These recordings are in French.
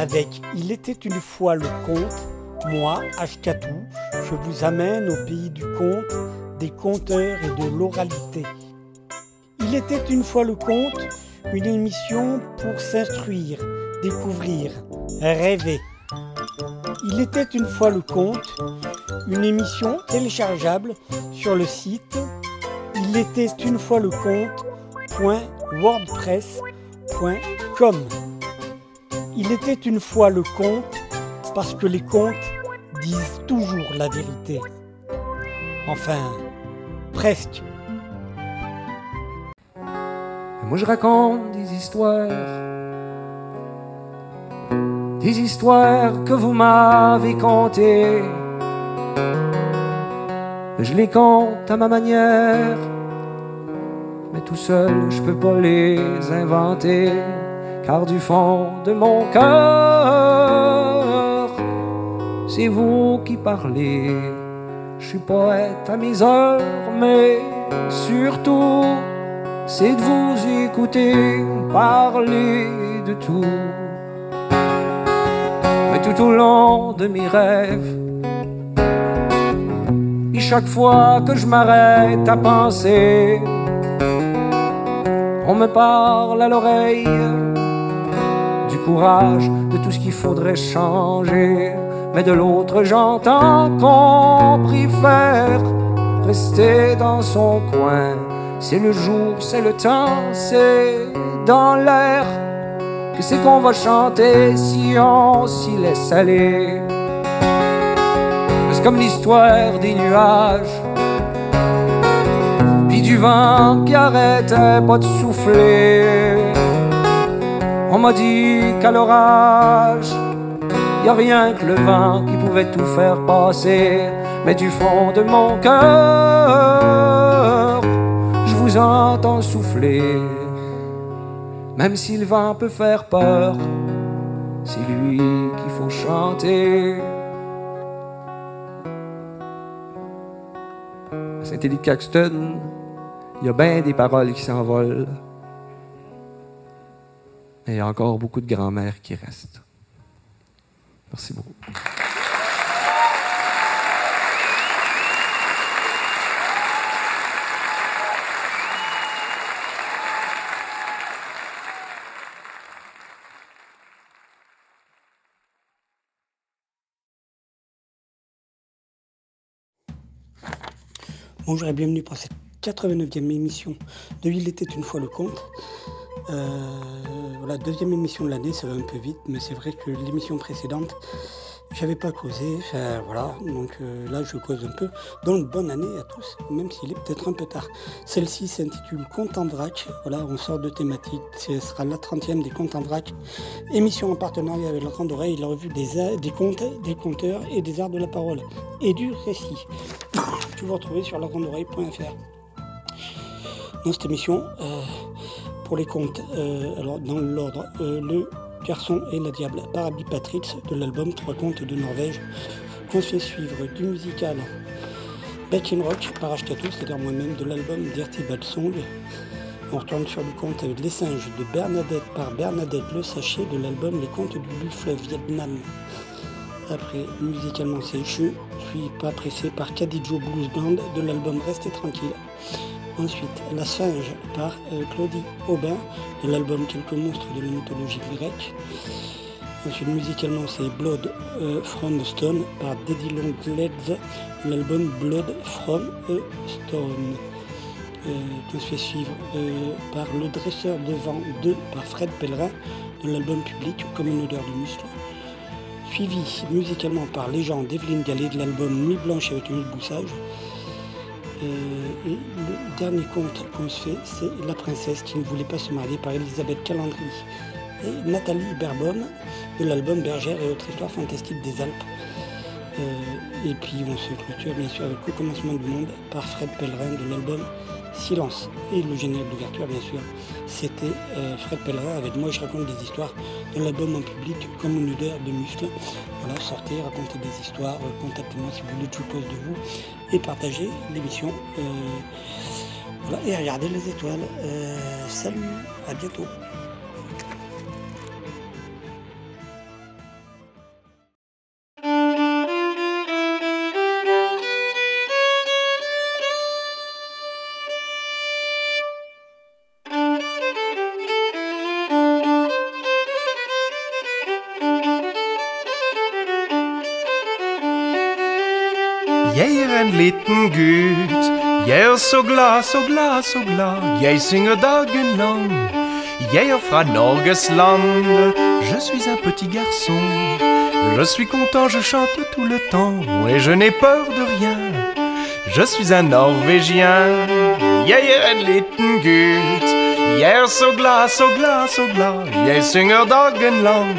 avec Il était une fois le conte, moi, Ashkatou, je vous amène au pays du conte, des conteurs et de l'oralité. Il était une fois le conte, une émission pour s'instruire, découvrir, rêver. Il était une fois le conte, une émission téléchargeable sur le site Il était une fois le conte.wordpress.com. Il était une fois le conte parce que les contes disent toujours la vérité. Enfin, presque. Moi je raconte des histoires, des histoires que vous m'avez contées. Je les compte à ma manière, mais tout seul je peux pas les inventer, du fond de mon cœur, c'est vous qui parlez. Je suis poète à mes heures, mais surtout, c'est de vous écouter parler de tout. Mais tout au long de mes rêves, et chaque fois que je m'arrête à penser, on me parle à l'oreille courage, de tout ce qu'il faudrait changer. Mais de l'autre, j'entends qu'on préfère rester dans son coin. C'est le jour, c'est le temps, c'est dans l'air que c'est qu'on va chanter si on s'y laisse aller. C'est comme l'histoire des nuages, puis du vent qui arrêtait pas de souffler. On m'a dit qu'à l'orage, y a rien que le vent qui pouvait tout faire passer. Mais du fond de mon cœur, je vous entends souffler. Même si le vent peut faire peur, c'est lui qu'il faut chanter. Saint-Élie-Caxton, il y a bien des paroles qui s'envolent. Mais il y a encore beaucoup de grand-mères qui restent. Merci beaucoup. Bonjour et bienvenue pour cette 89e émission de Il était une fois le conte. Euh, voilà, deuxième émission de l'année, ça va un peu vite, mais c'est vrai que l'émission précédente, j'avais pas causé, enfin voilà, donc euh, là je cause un peu. Donc bonne année à tous, même s'il est peut-être un peu tard. Celle-ci s'intitule Compte en vrac, voilà, on sort de thématique, ce sera la 30e des comptes en vrac. Émission en partenariat avec la Grande Oreille, la revue des, des contes, des conteurs et des arts de la parole et du récit. Que vous retrouvez sur lagrandeoreille.fr. Dans cette émission, euh, pour les contes, euh, alors dans l'ordre, euh, le garçon et la diable par Abby Patrick de l'album Trois contes de Norvège. On fait suivre du musical Back in Rock par Ashkatou, c'est-à-dire moi-même de l'album Dirty Bad Song. On retourne sur le conte avec Les singes de Bernadette par Bernadette Le Sachet de l'album Les contes du buffle Vietnam. Après, musicalement, c'est Je suis pas pressé par Cadijo Blues Band de l'album Restez tranquille. Ensuite, La Singe par euh, Claudie Aubin de l'album Quelques monstres de la mythologie grecque. Ensuite, musicalement, c'est Blood euh, from a Stone par Daddy Long Legs l'album Blood from a Stone. Euh, se fait suivre euh, par Le Dresseur de vent 2 par Fred Pellerin de l'album public Comme une odeur de muscle. Suivi musicalement par Légende d'Evelyne Gallet de l'album Nuit Blanche avec un boussage. Et le dernier conte qu'on se fait, c'est La princesse qui ne voulait pas se marier par Elisabeth Calandry et Nathalie Berbom de l'album Bergère et autres histoires fantastiques des Alpes. Euh, et puis on se clôture bien sûr avec Le commencement du monde par Fred Pellerin de l'album Silence. Et le générique d'ouverture bien sûr, c'était euh, Fred Pellerin avec Moi je raconte des histoires de l'album en public comme une odeur de muscles. Voilà, sortez, racontez des histoires, euh, contactez-moi si vous voulez je pose de vous et partagez l'émission. Voilà, et regardez les étoiles. Salut, à bientôt. Je suis un petit garçon. Je suis content, je chante tout le temps. Et je n'ai peur de rien. Je suis un Norvégien. Jag är en liten gut Jag är så glad, så glad, så glad. Jag synger dagen land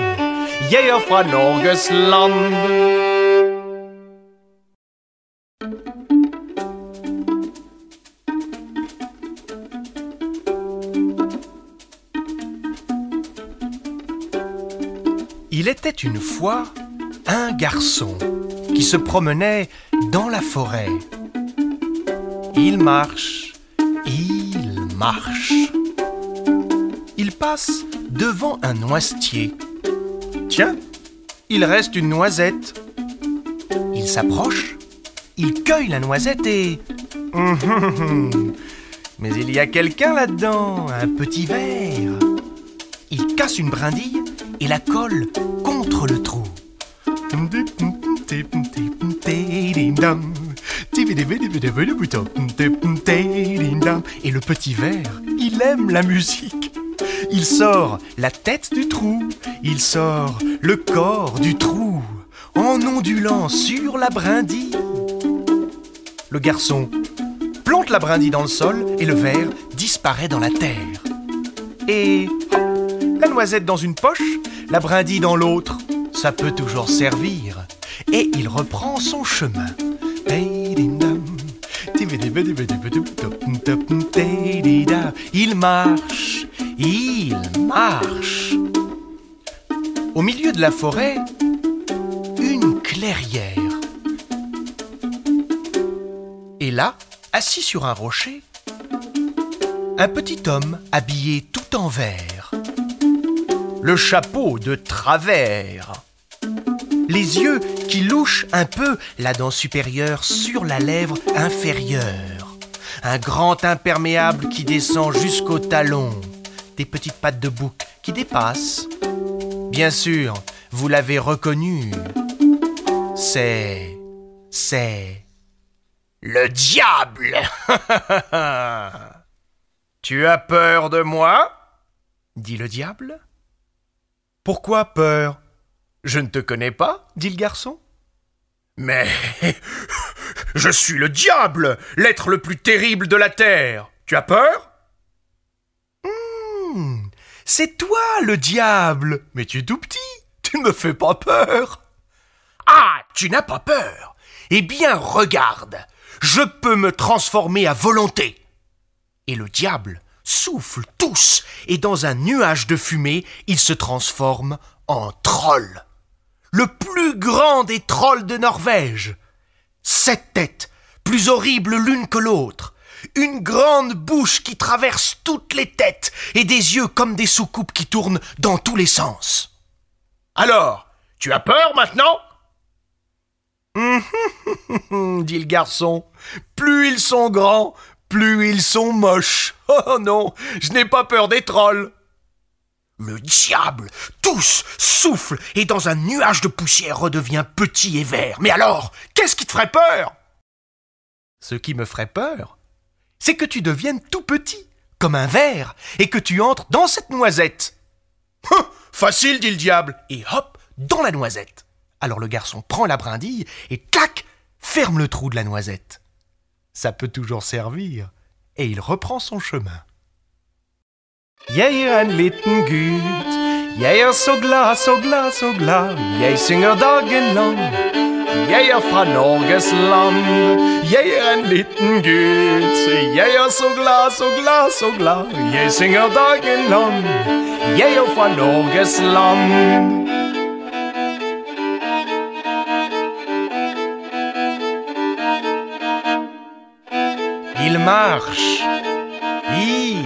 une fois un garçon qui se promenait dans la forêt. Il marche, il marche. Il passe devant un noisetier. Tiens, il reste une noisette. Il s'approche, il cueille la noisette et... Mais il y a quelqu'un là-dedans, un petit verre. Il casse une brindille et la colle contre le trou. Et le petit verre, il aime la musique. Il sort la tête du trou, il sort le corps du trou, en ondulant sur la brindille. Le garçon plante la brindille dans le sol et le verre disparaît dans la terre. Et la noisette dans une poche, la brindille dans l'autre, ça peut toujours servir. Et il reprend son chemin. Il marche, il marche. Au milieu de la forêt, une clairière. Et là, assis sur un rocher, un petit homme habillé tout en vert. Le chapeau de travers. Les yeux qui louchent un peu la dent supérieure sur la lèvre inférieure. Un grand imperméable qui descend jusqu'au talon. Des petites pattes de bouc qui dépassent. Bien sûr, vous l'avez reconnu. C'est... C'est... Le diable Tu as peur de moi? dit le diable. Pourquoi peur? Je ne te connais pas dit le garçon. Mais je suis le diable, l'être le plus terrible de la terre. Tu as peur? Hmm, C'est toi le diable. Mais tu es tout petit. Tu ne me fais pas peur. Ah, tu n'as pas peur. Eh bien, regarde. Je peux me transformer à volonté. Et le diable souffle tous, et dans un nuage de fumée, il se transforme en troll. Le plus grand des trolls de Norvège. Sept têtes, plus horribles l'une que l'autre. Une grande bouche qui traverse toutes les têtes, et des yeux comme des soucoupes qui tournent dans tous les sens. Alors, tu as peur maintenant? Hum, dit le garçon. Plus ils sont grands, plus ils sont moches. Oh non, je n'ai pas peur des trolls. Le diable, tous, souffle et dans un nuage de poussière redevient petit et vert. Mais alors, qu'est-ce qui te ferait peur? Ce qui me ferait peur, c'est que tu deviennes tout petit, comme un verre, et que tu entres dans cette noisette. Hum, Facile, dit le diable, et hop, dans la noisette. Alors le garçon prend la brindille et clac, ferme le trou de la noisette. Ça peut toujours servir, et il reprend son chemin. Jeg en liten gut, jeg er så glad, så glad, så glad, jeg synger dagen lang. Jeg er fra Norges land, jeg er en liten gut, jeg er så glad, så glad, så glad, jeg synger dagen lang. Jeg er fra Norges land. Il marche, il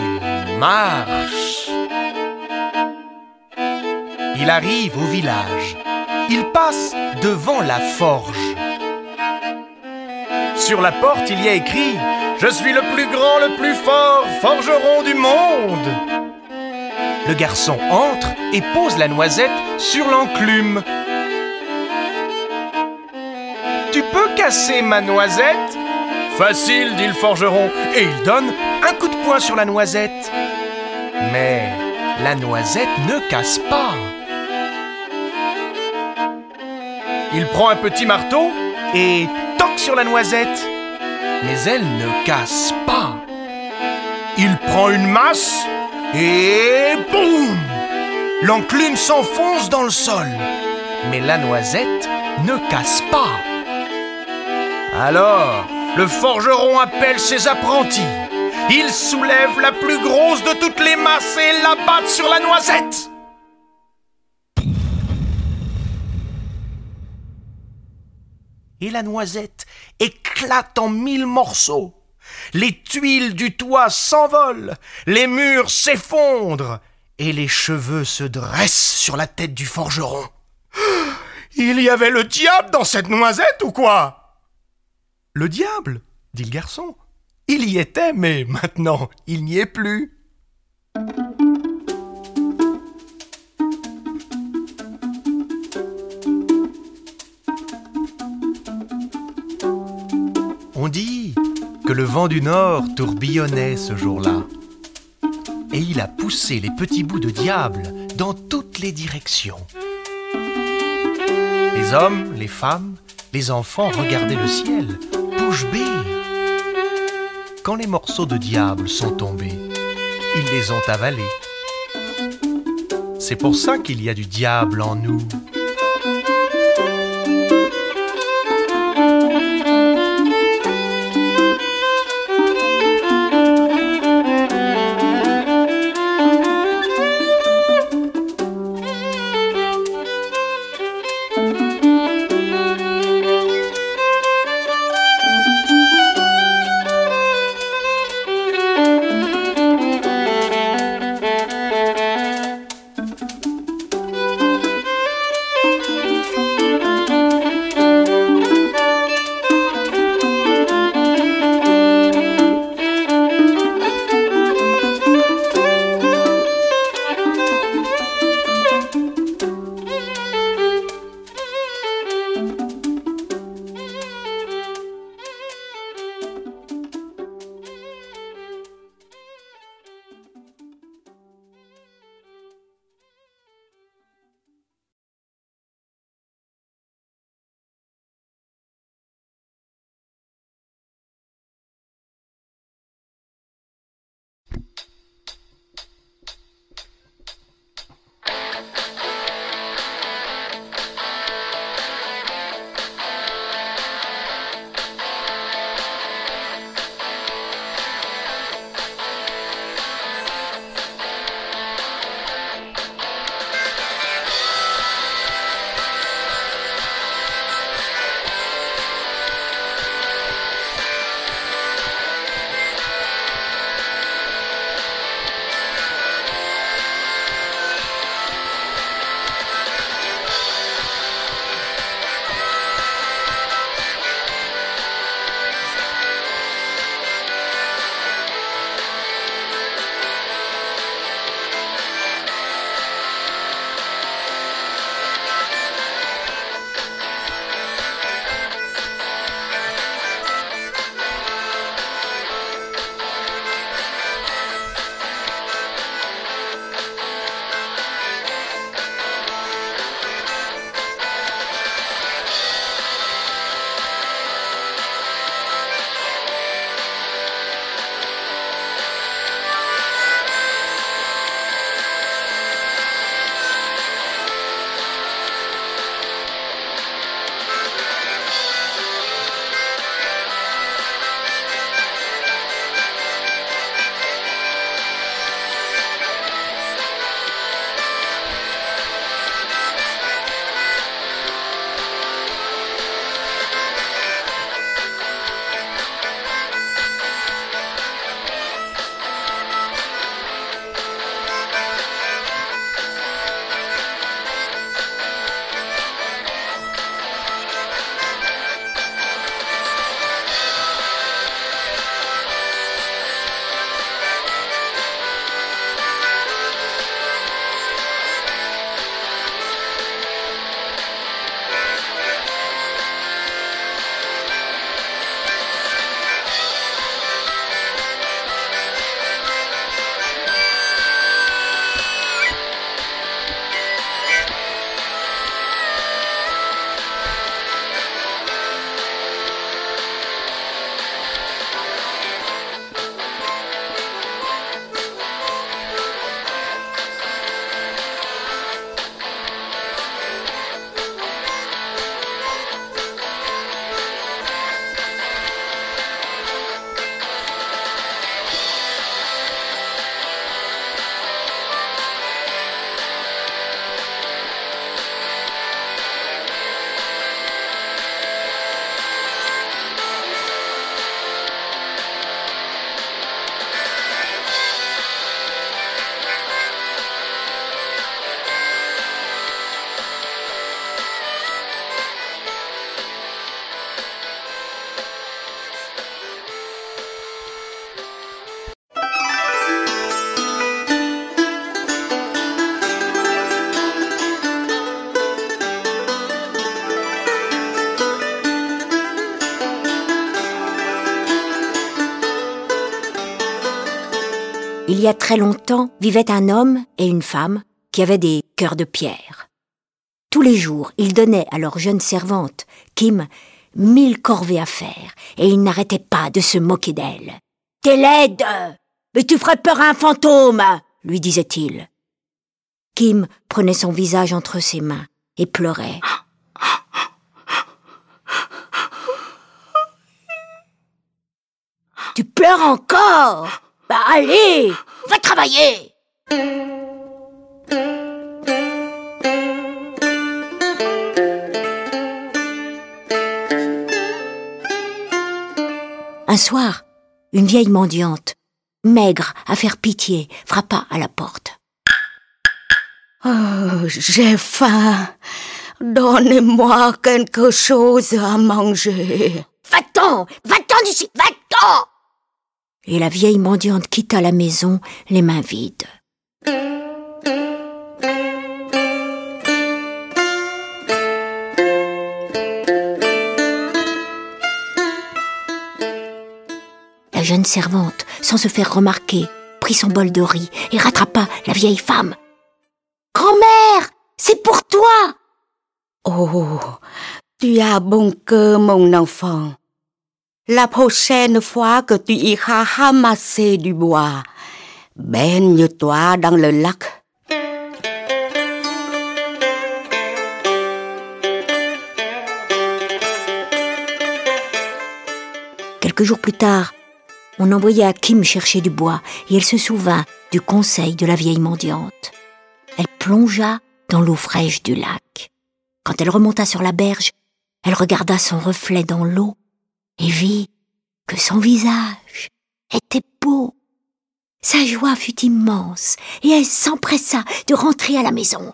marche. Il arrive au village. Il passe devant la forge. Sur la porte, il y a écrit Je suis le plus grand, le plus fort forgeron du monde. Le garçon entre et pose la noisette sur l'enclume. tu peux casser ma noisette? Facile, dit le forgeron, et il donne un coup de poing sur la noisette. Mais la noisette ne casse pas. Il prend un petit marteau et toque sur la noisette. Mais elle ne casse pas. Il prend une masse et boum L'enclume s'enfonce dans le sol. Mais la noisette ne casse pas. Alors, le forgeron appelle ses apprentis. Il soulève la plus grosse de toutes les masses et la bat sur la noisette. Et la noisette éclate en mille morceaux. Les tuiles du toit s'envolent, les murs s'effondrent, et les cheveux se dressent sur la tête du forgeron. Il y avait le diable dans cette noisette ou quoi? Le diable, dit le garçon. Il y était, mais maintenant il n'y est plus. On dit que le vent du nord tourbillonnait ce jour-là. Et il a poussé les petits bouts de diable dans toutes les directions. Les hommes, les femmes, les enfants regardaient le ciel, bouche bée. Quand les morceaux de diable sont tombés, ils les ont avalés. C'est pour ça qu'il y a du diable en nous. Très longtemps vivaient un homme et une femme qui avaient des cœurs de pierre. Tous les jours, ils donnaient à leur jeune servante, Kim, mille corvées à faire, et ils n'arrêtaient pas de se moquer d'elle. T'es laide Mais tu ferais peur à un fantôme lui disait-il. Kim prenait son visage entre ses mains et pleurait. Tu pleures encore Bah allez, va travailler Un soir, une vieille mendiante, maigre à faire pitié, frappa à la porte. Oh, j'ai faim. Donnez-moi quelque chose à manger. Va-t'en Va-t'en d'ici Va-t'en Et la vieille mendiante quitta la maison, les mains vides. La jeune servante, sans se faire remarquer, prit son bol de riz et rattrapa la vieille femme. Grand-mère, c'est pour toi Oh, tu as bon cœur, mon enfant. La prochaine fois que tu iras ramasser du bois, baigne-toi dans le lac. Quelques jours plus tard, on envoya Kim chercher du bois et elle se souvint du conseil de la vieille mendiante. Elle plongea dans l'eau fraîche du lac. Quand elle remonta sur la berge, elle regarda son reflet dans l'eau et vit que son visage était beau. Sa joie fut immense et elle s'empressa de rentrer à la maison.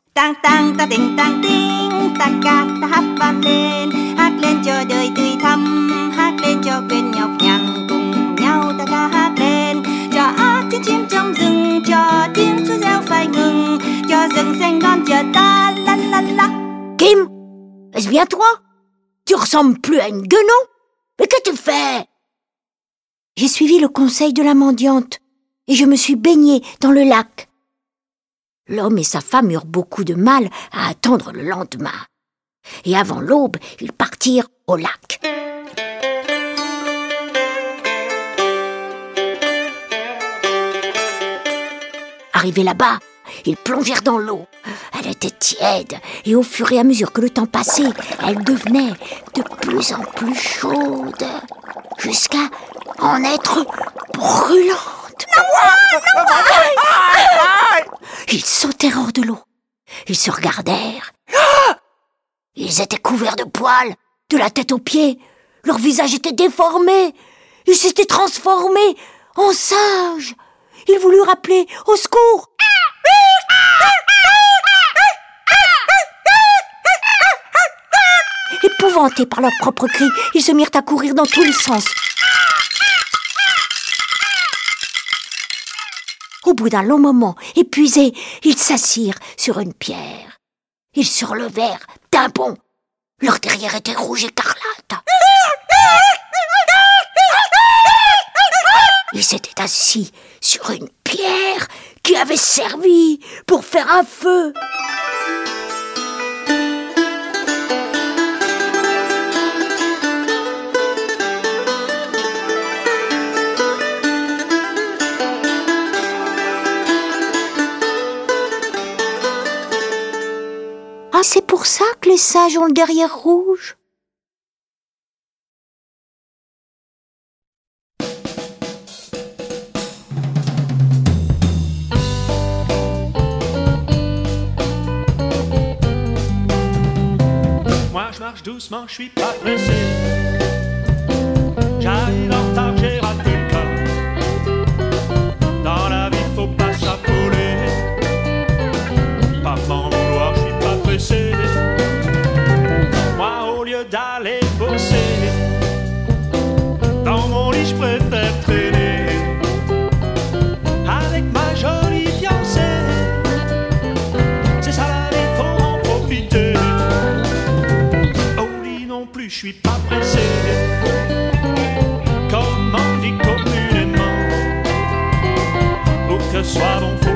Kim, est-ce bien toi? Tu ressembles plus à une guenon? Mais que tu fais? J'ai suivi le conseil de la mendiante et je me suis baigné dans le lac. L'homme et sa femme eurent beaucoup de mal à attendre le lendemain. Et avant l'aube, ils partirent au lac. Arrivés là-bas, ils plongèrent dans l'eau. Elle était tiède et au fur et à mesure que le temps passait, elle devenait de plus en plus chaude, jusqu'à en être brûlante. Ils sautèrent hors de l'eau. Ils se regardèrent. Ils étaient couverts de poils, de la tête aux pieds. Leur visage était déformé. Ils s'étaient transformés en singes. Ils voulurent appeler au secours. Épouvantés par leurs propres cris, ils se mirent à courir dans tous les sens. Au bout d'un long moment, épuisés, ils s'assirent sur une pierre. Ils se relevèrent d'un bond. Leur derrière était rouge écarlate. Ils s'étaient assis sur une pierre qui avait servi pour faire un feu. Ah, c'est pour ça que les singes ont le derrière rouge? Marche doucement, je suis pas pressé. J'arrive Comme on dit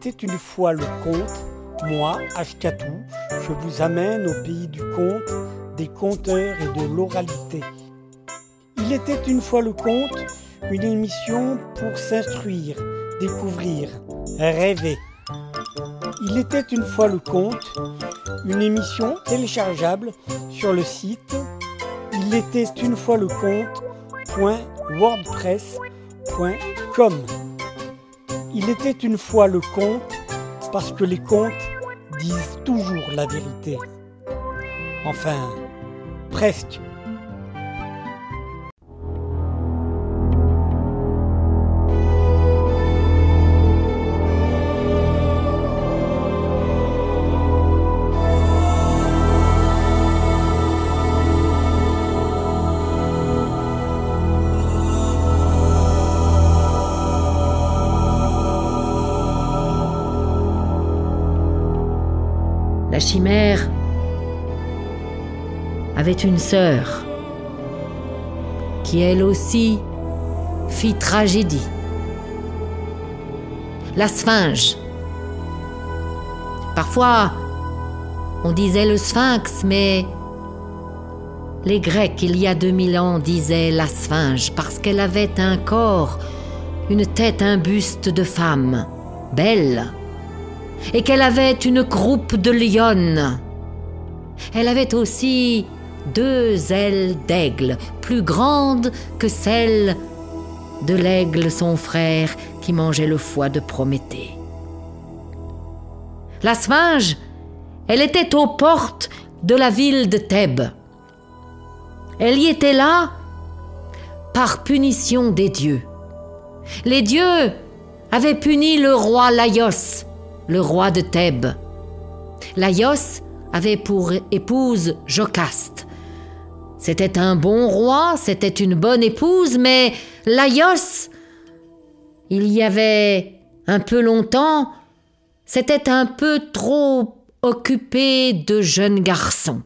Il était une fois le conte, moi, Ashkatou, je vous amène au pays du conte, des conteurs et de l'oralité. Il était une fois le conte, une émission pour s'instruire, découvrir, rêver. Il était une fois le conte, une émission téléchargeable sur le site il était une fois le conte.wordpress.com. Il était une fois le conte parce que les contes disent toujours la vérité. Enfin, presque. Chimère avait une sœur qui elle aussi fit tragédie. La sphinge. Parfois, on disait le sphinx, mais les Grecs, il y a 2000 ans, disaient la sphinge parce qu'elle avait un corps, une tête, un buste de femme, belle, et qu'elle avait une croupe de lionne. Elle avait aussi deux ailes d'aigle, plus grandes que celles de l'aigle son frère qui mangeait le foie de Prométhée. La sphinge, elle était aux portes de la ville de Thèbes. Elle y était là par punition des dieux. Les dieux avaient puni le roi Laios, le roi de Thèbes. Laios avait pour épouse Jocaste, C'était un bon roi, c'était une bonne épouse, mais Laios, il y avait un peu longtemps, c'était un peu trop occupé de jeunes garçons.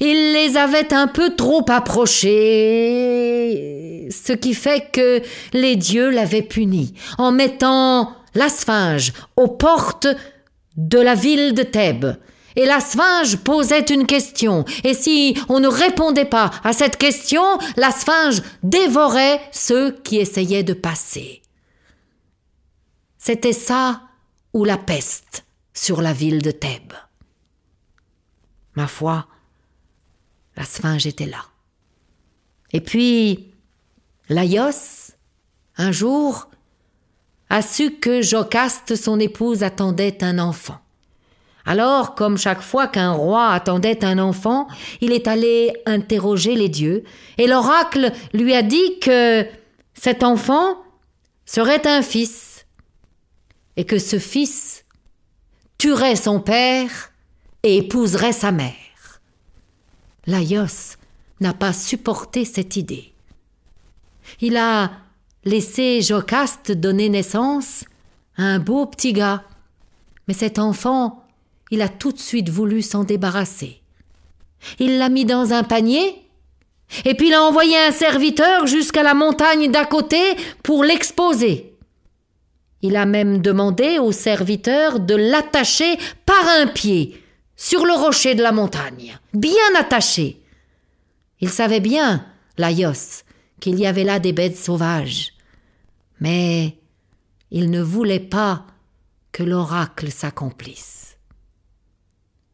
Il les avait un peu trop approchés, ce qui fait que les dieux l'avaient puni en mettant la sphinge aux portes de la ville de Thèbes. Et la sphinge posait une question, et si on ne répondait pas à cette question, la sphinge dévorait ceux qui essayaient de passer. C'était ça ou la peste sur la ville de Thèbes. Ma foi, la sphinge était là. Et puis, Laios, un jour, a su que Jocaste, son épouse, attendait un enfant. Alors, comme chaque fois qu'un roi attendait un enfant, il est allé interroger les dieux, et l'oracle lui a dit que cet enfant serait un fils, et que ce fils tuerait son père et épouserait sa mère. Laios n'a pas supporté cette idée. Il a laissé Jocaste donner naissance à un beau petit gars, mais cet enfant, il a tout de suite voulu s'en débarrasser. Il l'a mis dans un panier, et puis il a envoyé un serviteur jusqu'à la montagne d'à côté pour l'exposer. Il a même demandé au serviteur de l'attacher par un pied sur le rocher de la montagne, bien attaché. Il savait bien, Laios, qu'il y avait là des bêtes sauvages. Mais il ne voulait pas que l'oracle s'accomplisse.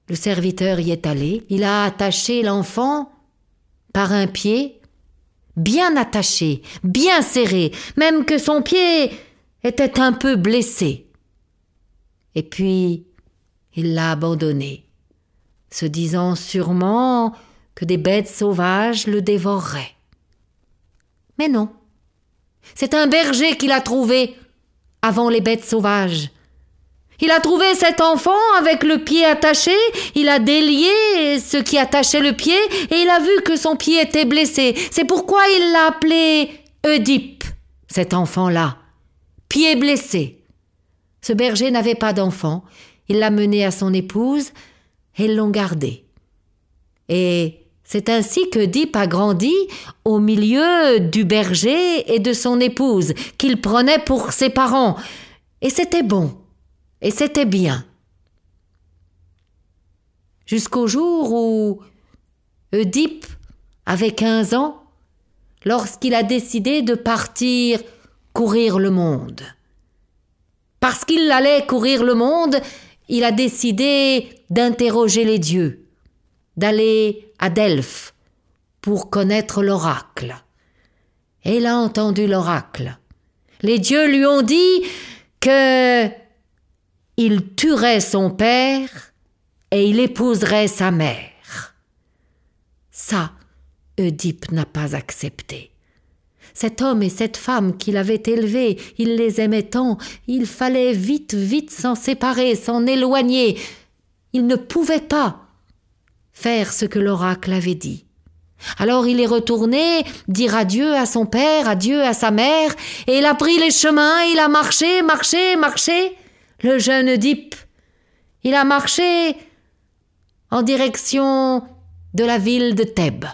Le serviteur y est allé, il a attaché l'enfant par un pied, bien attaché, bien serré, même que son pied était un peu blessé. Et puis, il l'a abandonné se disant sûrement que des bêtes sauvages le dévoreraient. Mais non. C'est un berger qui l'a trouvé avant les bêtes sauvages. Il a trouvé cet enfant avec le pied attaché, il a délié ce qui attachait le pied et il a vu que son pied était blessé. C'est pourquoi il l'a appelé Oedipe, cet enfant-là. Pied blessé. Ce berger n'avait pas d'enfant. Il l'a mené à son épouse elles l'ont gardé. Et c'est ainsi que a grandi au milieu du berger et de son épouse, qu'il prenait pour ses parents. Et c'était bon. Et c'était bien. Jusqu'au jour où Oedipe avait quinze ans, lorsqu'il a décidé de partir courir le monde. Parce qu'il allait courir le monde, il a décidé d'interroger les dieux, d'aller à Delphes pour connaître l'oracle. Et il a entendu l'oracle. Les dieux lui ont dit que il tuerait son père et il épouserait sa mère. Ça, Oedipe n'a pas accepté. Cet homme et cette femme qu'il avait élevés, il les aimait tant, il fallait vite, vite s'en séparer, s'en éloigner. Il ne pouvait pas faire ce que l'oracle avait dit. Alors il est retourné dire adieu à son père, adieu à sa mère, et il a pris les chemins, il a marché, marché, marché. Le jeune Oedipe, il a marché en direction de la ville de Thèbes.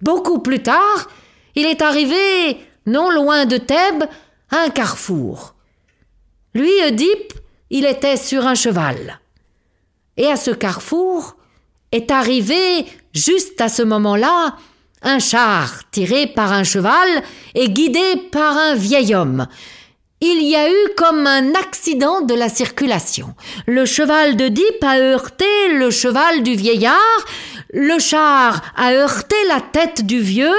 Beaucoup plus tard, il est arrivé, non loin de Thèbes, à un carrefour. Lui, Oedipe, il était sur un cheval. Et à ce carrefour est arrivé, juste à ce moment-là, un char tiré par un cheval et guidé par un vieil homme. Il y a eu comme un accident de la circulation. Le cheval de a heurté le cheval du vieillard, le char a heurté la tête du vieux,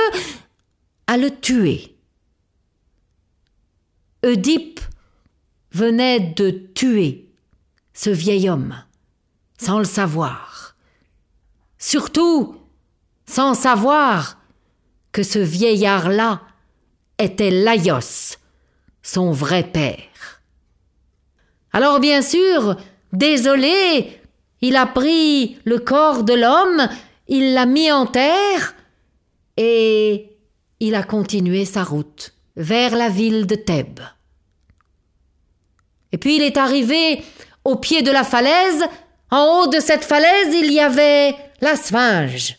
à le tuer. Oedipe venait de tuer ce vieil homme, sans le savoir. Surtout, sans savoir que ce vieillard-là était Laios, son vrai père. Alors bien sûr, désolé, il a pris le corps de l'homme il l'a mis en terre et il a continué sa route vers la ville de Thèbes. Et puis il est arrivé au pied de la falaise. En haut de cette falaise, il y avait la sphinge.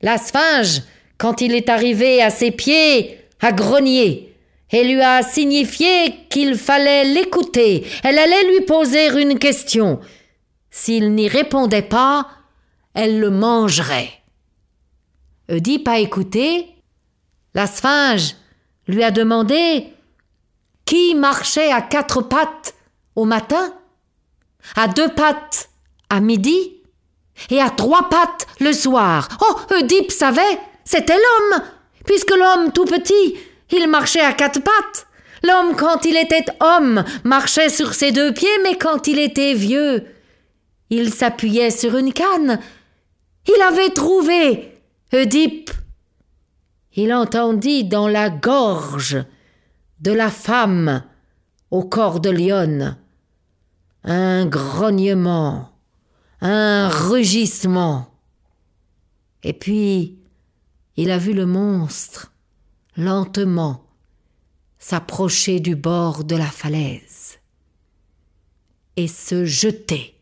La sphinge, quand il est arrivé à ses pieds, a grogné et lui a signifié qu'il fallait l'écouter. Elle allait lui poser une question. S'il n'y répondait pas, elle le mangerait. Oedipe a écouté. La sphinge lui a demandé qui marchait à quatre pattes au matin, à deux pattes à midi et à trois pattes le soir. Oh, Oedipe savait, c'était l'homme, puisque l'homme tout petit, il marchait à quatre pattes. L'homme, quand il était homme, marchait sur ses deux pieds, mais quand il était vieux, il s'appuyait sur une canne. Il avait trouvé Oedipe. Il entendit dans la gorge de la femme au corps de lionne un grognement, un rugissement. Et puis il a vu le monstre lentement s'approcher du bord de la falaise et se jeter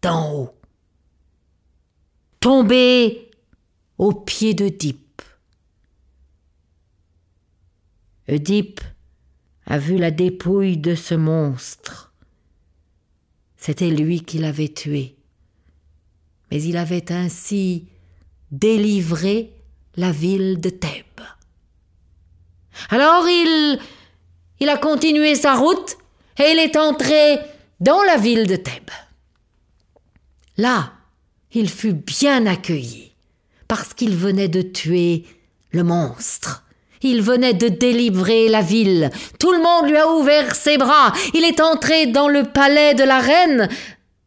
d'en haut, tomber au pied d'Oedipe. Oedipe a vu la dépouille de ce monstre. C'était lui qui l'avait tué. Mais il avait ainsi délivré la ville de Thèbes. Alors il, il a continué sa route et il est entré dans la ville de Thèbes. Là, il fut bien accueilli parce qu'il venait de tuer le monstre. Il venait de délivrer la ville. Tout le monde lui a ouvert ses bras. Il est entré dans le palais de la reine.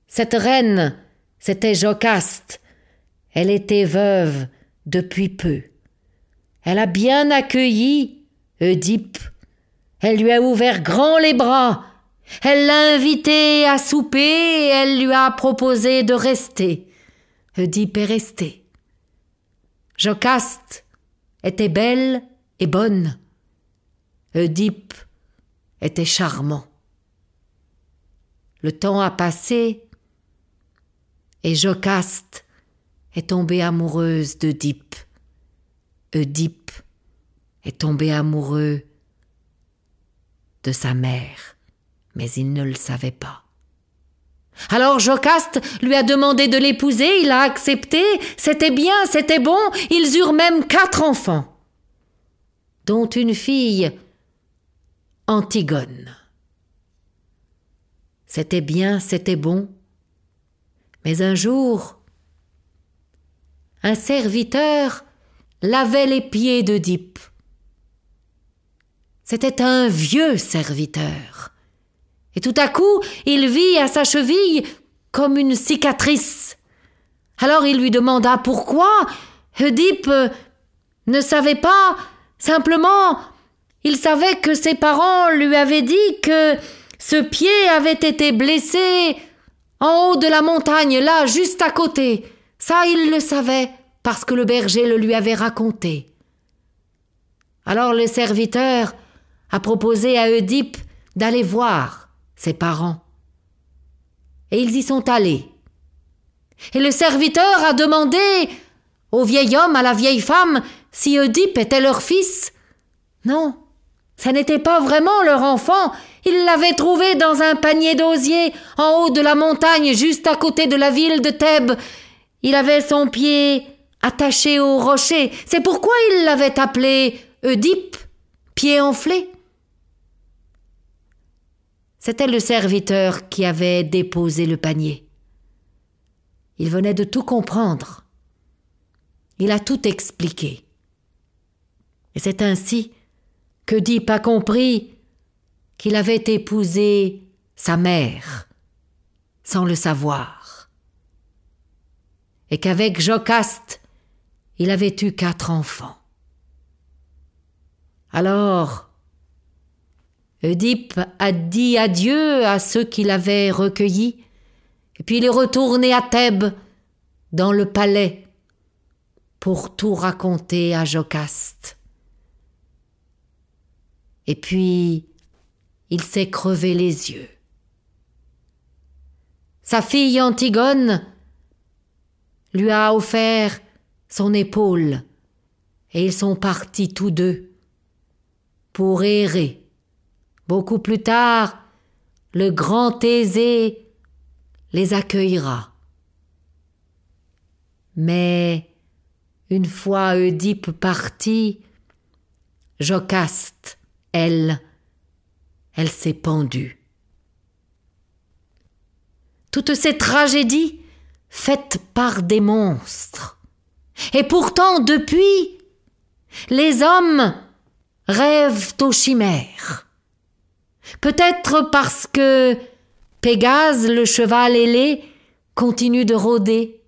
Cette reine, c'était Jocaste. Elle était veuve depuis peu. Elle a bien accueilli Oedipe. Elle lui a ouvert grand les bras. Elle l'a invité à souper et elle lui a proposé de rester. Oedipe est resté. Jocaste était belle et bonne. Oedipe était charmant. Le temps a passé et Jocaste est tombée amoureuse d'Oedipe. Oedipe est tombé amoureux de sa mère, mais il ne le savait pas. Alors Jocaste lui a demandé de l'épouser, il a accepté, c'était bien, c'était bon, ils eurent même quatre enfants, dont une fille, Antigone. C'était bien, c'était bon, mais un jour, un serviteur lavait les pieds d'Oedipe. C'était un vieux serviteur. Et tout à coup, il vit à sa cheville comme une cicatrice. Alors il lui demanda pourquoi. Oedipe ne savait pas, simplement, il savait que ses parents lui avaient dit que ce pied avait été blessé en haut de la montagne, là, juste à côté. Ça, il le savait, parce que le berger le lui avait raconté. Alors le serviteur a proposé à Oedipe d'aller voir ses parents. Et ils y sont allés. Et le serviteur a demandé au vieil homme, à la vieille femme, si Oedipe était leur fils. Non, ça n'était pas vraiment leur enfant. Ils l'avaient trouvé dans un panier d'osier, en haut de la montagne, juste à côté de la ville de Thèbes. Il avait son pied attaché au rocher. C'est pourquoi il l'avait appelé Oedipe, pied enflé. C'était le serviteur qui avait déposé le panier. Il venait de tout comprendre. Il a tout expliqué. Et c'est ainsi qu'Oedipe a compris qu'il avait épousé sa mère sans le savoir et qu'avec Jocaste, il avait eu quatre enfants. Alors, Oedipe a dit adieu à ceux qu'il avait recueillis, et puis il est retourné à Thèbes, dans le palais pour tout raconter à Jocaste. Et puis, il s'est crevé les yeux. Sa fille Antigone lui a offert son épaule, et ils sont partis tous deux pour errer. Beaucoup plus tard, le grand Thésée les accueillera. Mais une fois Oedipe parti, Jocaste, elle, elle s'est pendue. Toutes ces tragédies faites par des monstres. Et pourtant, depuis, les hommes rêvent aux chimères. Peut-être parce que Pégase, le cheval ailé, continue de rôder.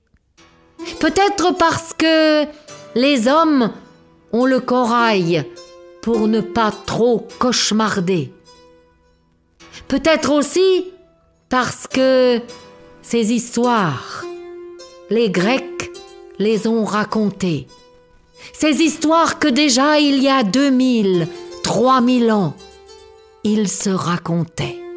Peut-être parce que les hommes ont le corail pour ne pas trop cauchemarder. Peut-être aussi parce que ces histoires, les Grecs les ont racontées. Ces histoires que déjà il y a 2000, 3000 ans, ils se racontaient.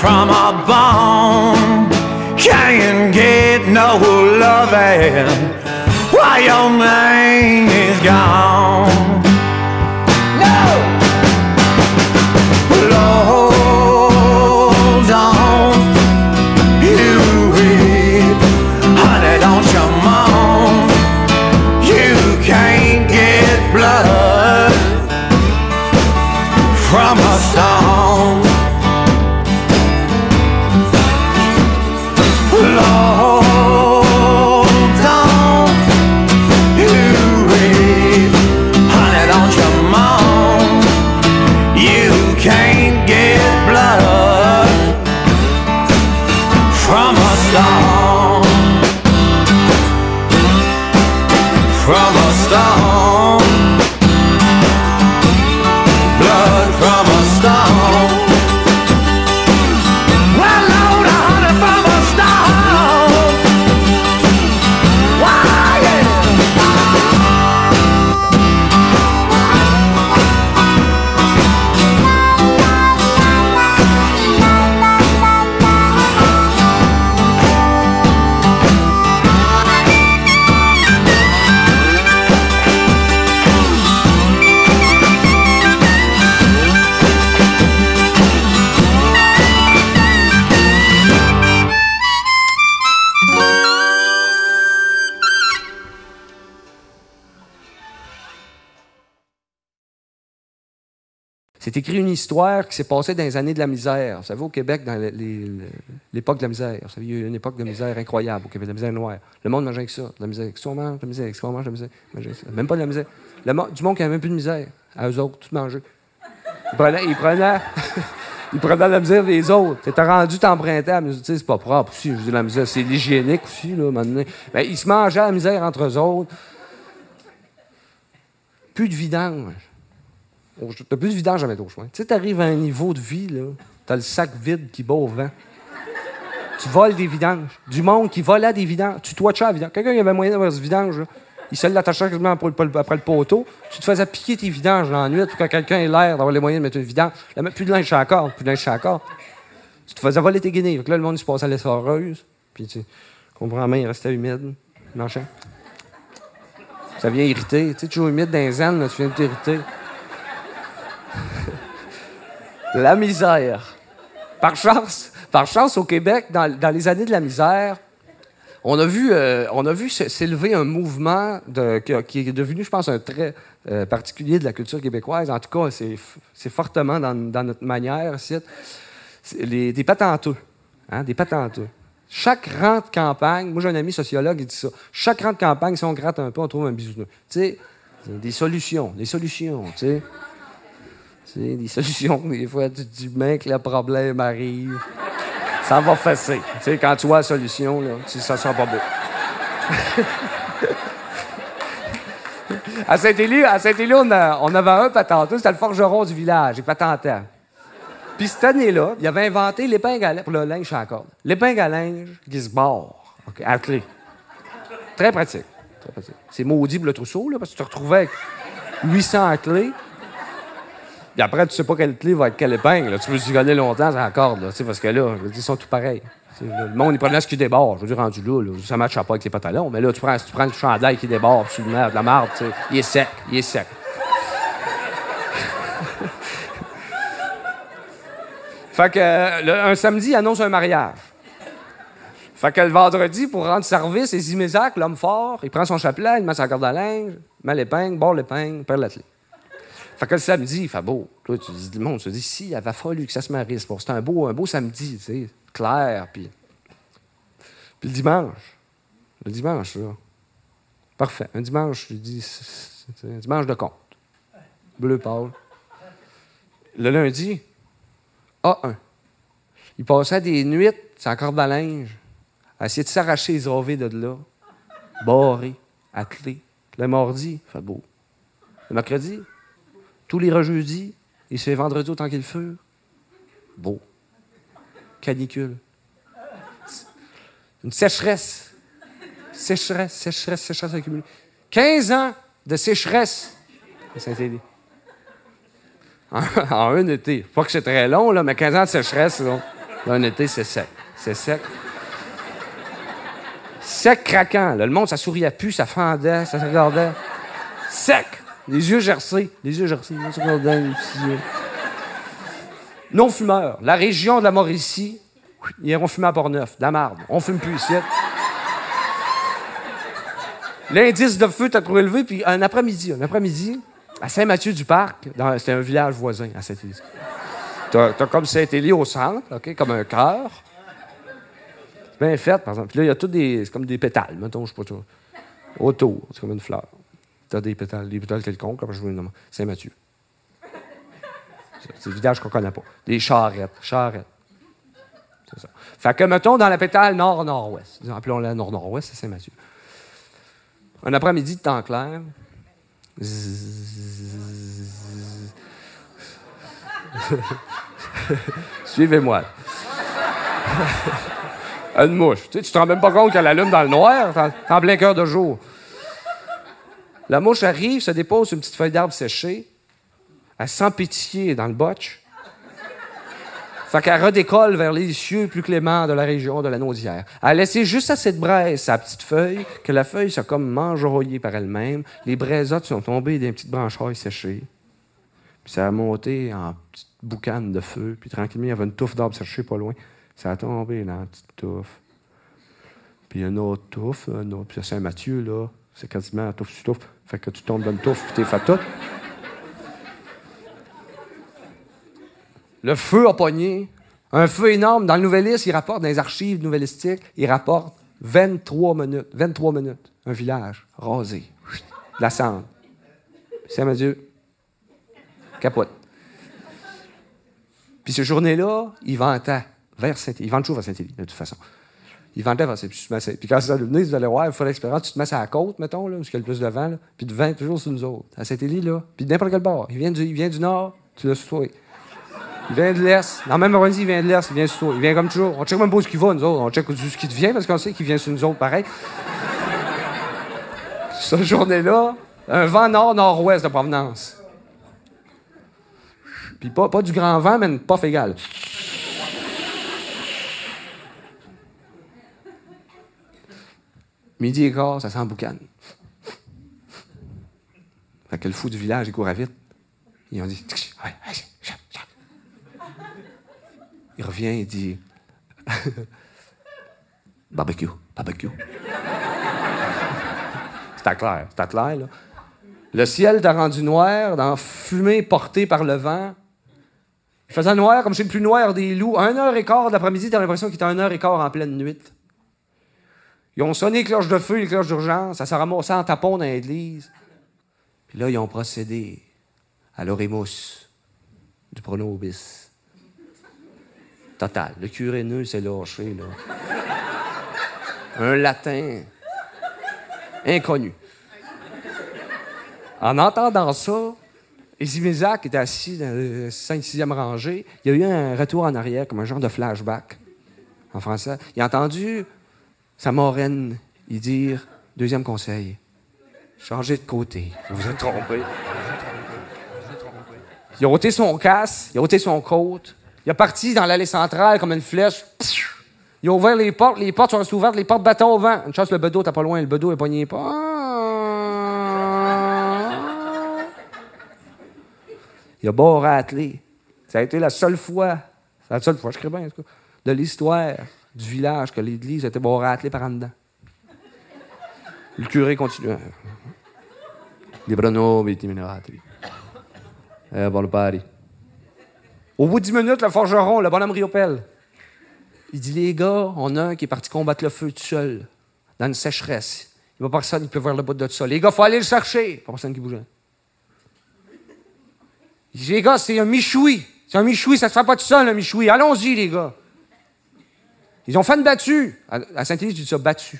From a bone. Can't get no loving while your name is gone. Écrit une histoire qui s'est passée dans les années de la misère. Vous savez, au Québec, dans l'époque de la misère, il y a eu une époque de misère incroyable au Québec, de la misère noire. Le monde mangeait avec ça. De la misère. Qu'est-ce qu'on mange? De la misère. Qu'est-ce qu'on mange? De la misère. Mangeait. Même pas de la misère. Du monde qui avait même plus de misère. À eux autres, tout manger. Ils prenaient, ils prenaient, ils la misère des autres. T'étais rendu, t'empruntais. Mais tu sais, c'est pas propre aussi. Je dis, la misère, c'est l'hygiénique aussi, là, maintenant. Ben, ils se mangeaient la misère entre eux autres. Plus de vidange. T'as plus de vidange au choix. Tu sais, t'arrives à un niveau de vie, là, t'as le sac vide qui bat au vent. Tu voles des vidanges. Du monde qui volait des vidanges. Tu te à vidange? Quelqu'un qui avait moyen d'avoir ce vidange, là, il se l'attachait quasiment après le, poteau. Tu te faisais piquer tes vidanges dans la nuit pour que quelqu'un ait l'air d'avoir les moyens de mettre une vidange. Là, plus de linge la plus de linge sur la corde. Tu te faisais voler tes guinées. Là, le monde, il se passait à l'essoreuse. Puis, tu comprends, la il restait humide. Il marchait. Ça vient irriter. Tu sais, toujours humide dans les là, tu viens de t'irriter. la misère. Par chance, par chance, au Québec, dans, les années de la misère, on a vu, euh, s'élever un mouvement qui, est devenu, je pense, un trait euh, particulier de la culture québécoise. En tout cas, c'est fortement dans, dans notre manière les- des patenteux. Hein, des. Chaque rang de campagne, moi j'ai un ami sociologue, il dit ça. Chaque rang de campagne, si on gratte un peu, on trouve un bisounours. Tu sais, des solutions, des solutions, tu sais. Des solutions. Des fois, tu te dis, mec, le problème arrive. Ça va fesser. Tu sais, quand tu vois la solution, là, tu ça sera pas beau. à Saint-Élie, à on, on avait un patenteur, c'était le forgeron du village, il patentait. Puis cette année-là, il avait inventé l'épingle à linge pour le linge corde. L'épingle à linge qui se barre, à clé. Très pratique. C'est maudit pour le trousseau, là, parce que tu te retrouvais avec 800 clés. Puis après, tu sais pas quelle clé va être quelle épingle. là. Tu peux zigonner longtemps la corde, là, parce que là, ils sont tous pareils. Le monde, il prenait ce qui déborde. Je veux dire, rendu là, là, ça ne matche pas avec tes pantalons. Mais là, tu prends, tu prends le chandail qui déborde, absolument, de la marde. Il est sec, il est sec. fait que, euh, un samedi, il annonce un mariage. Fait que le vendredi, pour rendre service, et Zimézac, l'homme fort, il prend son chapelet, il met sa corde à linge, met l'épingle, barre l'épingle, perd la. Fait que le samedi, il fait beau. Là, tu dis, le monde se dit, si, il avait fallu que ça se marie. C'était un beau, un beau samedi, tu sais, clair, puis... Le dimanche, le dimanche, là, parfait. Un dimanche, je dis, c'est un dimanche de compte. Bleu pâle. Le lundi, A1. Il passait des nuits, c'est encore de linge, à essayer de s'arracher les OV de là, barré, clé. Le mardi, il fait beau. Le mercredi, tous les jeudis, et c'est vendredi autant qu'il feu. Beau. Canicule. Une sécheresse. Sécheresse, sécheresse, sécheresse accumulée. 15 ans de sécheresse à Saint-Élie. En, en un été. Pas que c'est très long, là, mais 15 ans de sécheresse, là. Un été, c'est sec. C'est sec. Sec, craquant. Le monde, ça souriait plus, ça fendait, ça se regardait. Sec. Les yeux gercés. Les yeux gercés. Ça se regardait, les petits yeux. Non-fumeur. La région de la Mauricie, ils ont fumé à Port-Neuf, la marde. On fume plus ici. L'indice de feu t'a trop élevé, puis un après-midi, un après-midi, à Saint-Mathieu-du-Parc, c'était un village voisin à Saint-Élie. T'as, t'as comme Saint-Élie au centre, comme un cœur. Bien fait, par exemple. Puis là, il y a tout des. C'est comme des pétales, mettons, pas. Autour, c'est comme une fleur. T'as des pétales, des pétales quelconques, comme je vous le nomme. Saint-Mathieu. C'est- le village qu'on connaît pas. Des charrettes, charrettes. C'est ça. Fait que, mettons, dans la pétale nord-nord-ouest. Appelons-la nord-nord-ouest, c'est Saint-Mathieu. Un après-midi de temps clair. Suivez-moi. Une mouche. Tu sais, tu te rends même pas compte qu'elle allume dans le noir, en plein cœur de jour. La mouche arrive, se dépose sur une petite feuille d'arbre séchée. Elle sent pitié dans le botch. Fait qu'elle redécolle vers les cieux plus cléments de la région de la Naudière. Elle a laissé juste assez de braise, sa petite feuille, que la feuille s'est comme mangeroyée par elle-même. Les braisottes sont tombées des petites branchailles séchées. Puis ça a monté en petite boucane de feu. Puis tranquillement, il y avait une touffe d'arbres séchés pas loin. Ça a tombé dans la petite touffe. Puis une autre touffe, une autre. Puis Saint-Mathieu, là, c'est quasiment touffe sur touffe. Fait que tu tombes dans une touffe, puis t'es fait tout. Le feu a pogné. Un feu énorme. Dans le Nouvelliste, il rapporte, dans les archives nouvellistiques, il rapporte 23 minutes. 23 minutes. Un village rasé. De la cendre. Saint-Mathieu. Capote. Puis ce journée-là, il ventait vers Saint-Élie. Il vente toujours vers Saint-Élie, de toute façon. Il ventait vers Saint-Élie. Puis quand ça venait, vous allez voir, il faut l'expérience, tu te mets à la côte, mettons, là, où il y a le plus de vent, là, puis tu vent toujours sur nous autres. À Saint-Élie, là. Puis n'importe quel bord. Il vient du, il vient du nord, tu l'as sur toi. Il vient de l'Est. La même après il vient de l'Est, il vient sur toi. Il vient comme toujours. On check même pas où il va, nous autres. On check où ce qu'il vient parce qu'on sait qu'il vient sur nous autres, pareil. Cette journée-là, un vent nord-nord-ouest de provenance. Puis pas, pas du grand vent, mais une puff égale. Midi et quart, ça sent boucan. Fait que le fou du village, il courait vite. Ils ont dit... Il revient et dit... barbecue, barbecue. C'était clair, c'était clair, là. Le ciel t'a rendu noir, dans fumée portée par le vent. Il faisait noir comme chez le plus noir des loups. 1 heure et quart d'après-midi, t'as l'impression qu'il était 1 heure et quart en pleine nuit. Ils ont sonné les cloches de feu, les cloches d'urgence. Ça s'est ramassé en tapon dans l'église. Puis là, ils ont procédé à l'orémus du pronobis. Total. Le curé nœud s'est lâché, là. Un latin inconnu. En entendant ça, Isimézac était assis dans le 5-6e rangée. Il y a eu un retour en arrière, comme un genre de flashback en français. Il a entendu sa moraine y dire deuxième conseil changez de côté. Vous vous êtes trompé. Il a ôté son casque, il a ôté son côte. Il est parti dans l'allée centrale comme une flèche. Il a ouvert les portes, les portes sont ouvertes, les portes battaient au vent. Une chance, le bedeau, t'as pas loin, le bedeau est pogné pas. Il a beau rateler. Ça a été la seule fois, la seule fois, je crée bien, de l'histoire du village que l'église été beau ratelée par en dedans. Le curé continue. Bon, pari. Au bout de dix minutes, le forgeron, le bonhomme Riopel, il dit Les gars, on a un qui est parti combattre le feu tout seul, dans une sécheresse. Il n'y a personne qui peut voir le bout de ça. Les gars, il faut aller le chercher. Pas personne qui bougeait. Il dit Les gars, c'est un michoui. C'est un michoui, ça se fait pas tout seul, un michoui. Allons-y, les gars. Ils ont fait une battue. À Saint-Élie, tu dis ça, battue.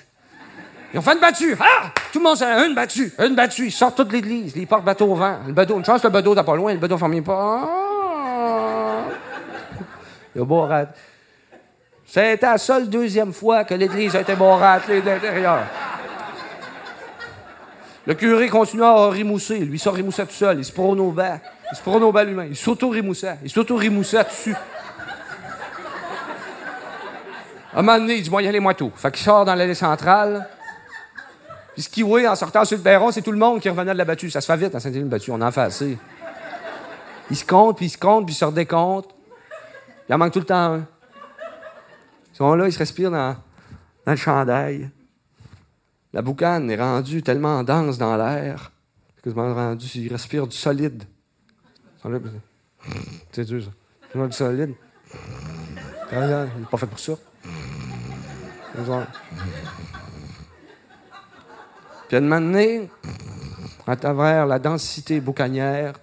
Ils ont fait une battue. Ah! Tout le monde sait, une battue, une battue. Ils sortent toute l'église. Les portes bateau au vent. Le bateau, une chance, le bateau, t'as pas loin. Le bateau ferme pas. Ah! A beau rat- C'était la seule deuxième fois que l'église a été de l'intérieur. Le curé continua à rimousser. Lui, il se remoussait tout seul. Il se pronobait. Il se pronobait lui-même. Il s'auto-rimoussait. Il s'auto-rimoussait dessus. Un moment donné, il dit, bon, y allez, moi tout. Fait qu'il sort dans l'allée centrale. Puis ce en sortant sur le perron, c'est tout le monde qui revenait de la battue. Ça se fait vite à Saint-Étienne battue, on en fait. Il se compte, puis il se compte, puis il se redécompte. Il en manque tout le temps un. Ils sont là, ils se respirent dans, le chandail. La boucane est rendue tellement dense dans l'air que rendu, il respire du solide. C'est dur, ça. Du solide. Il n'est pas fait pour ça. Puis à un moment donné, à travers la densité boucanière,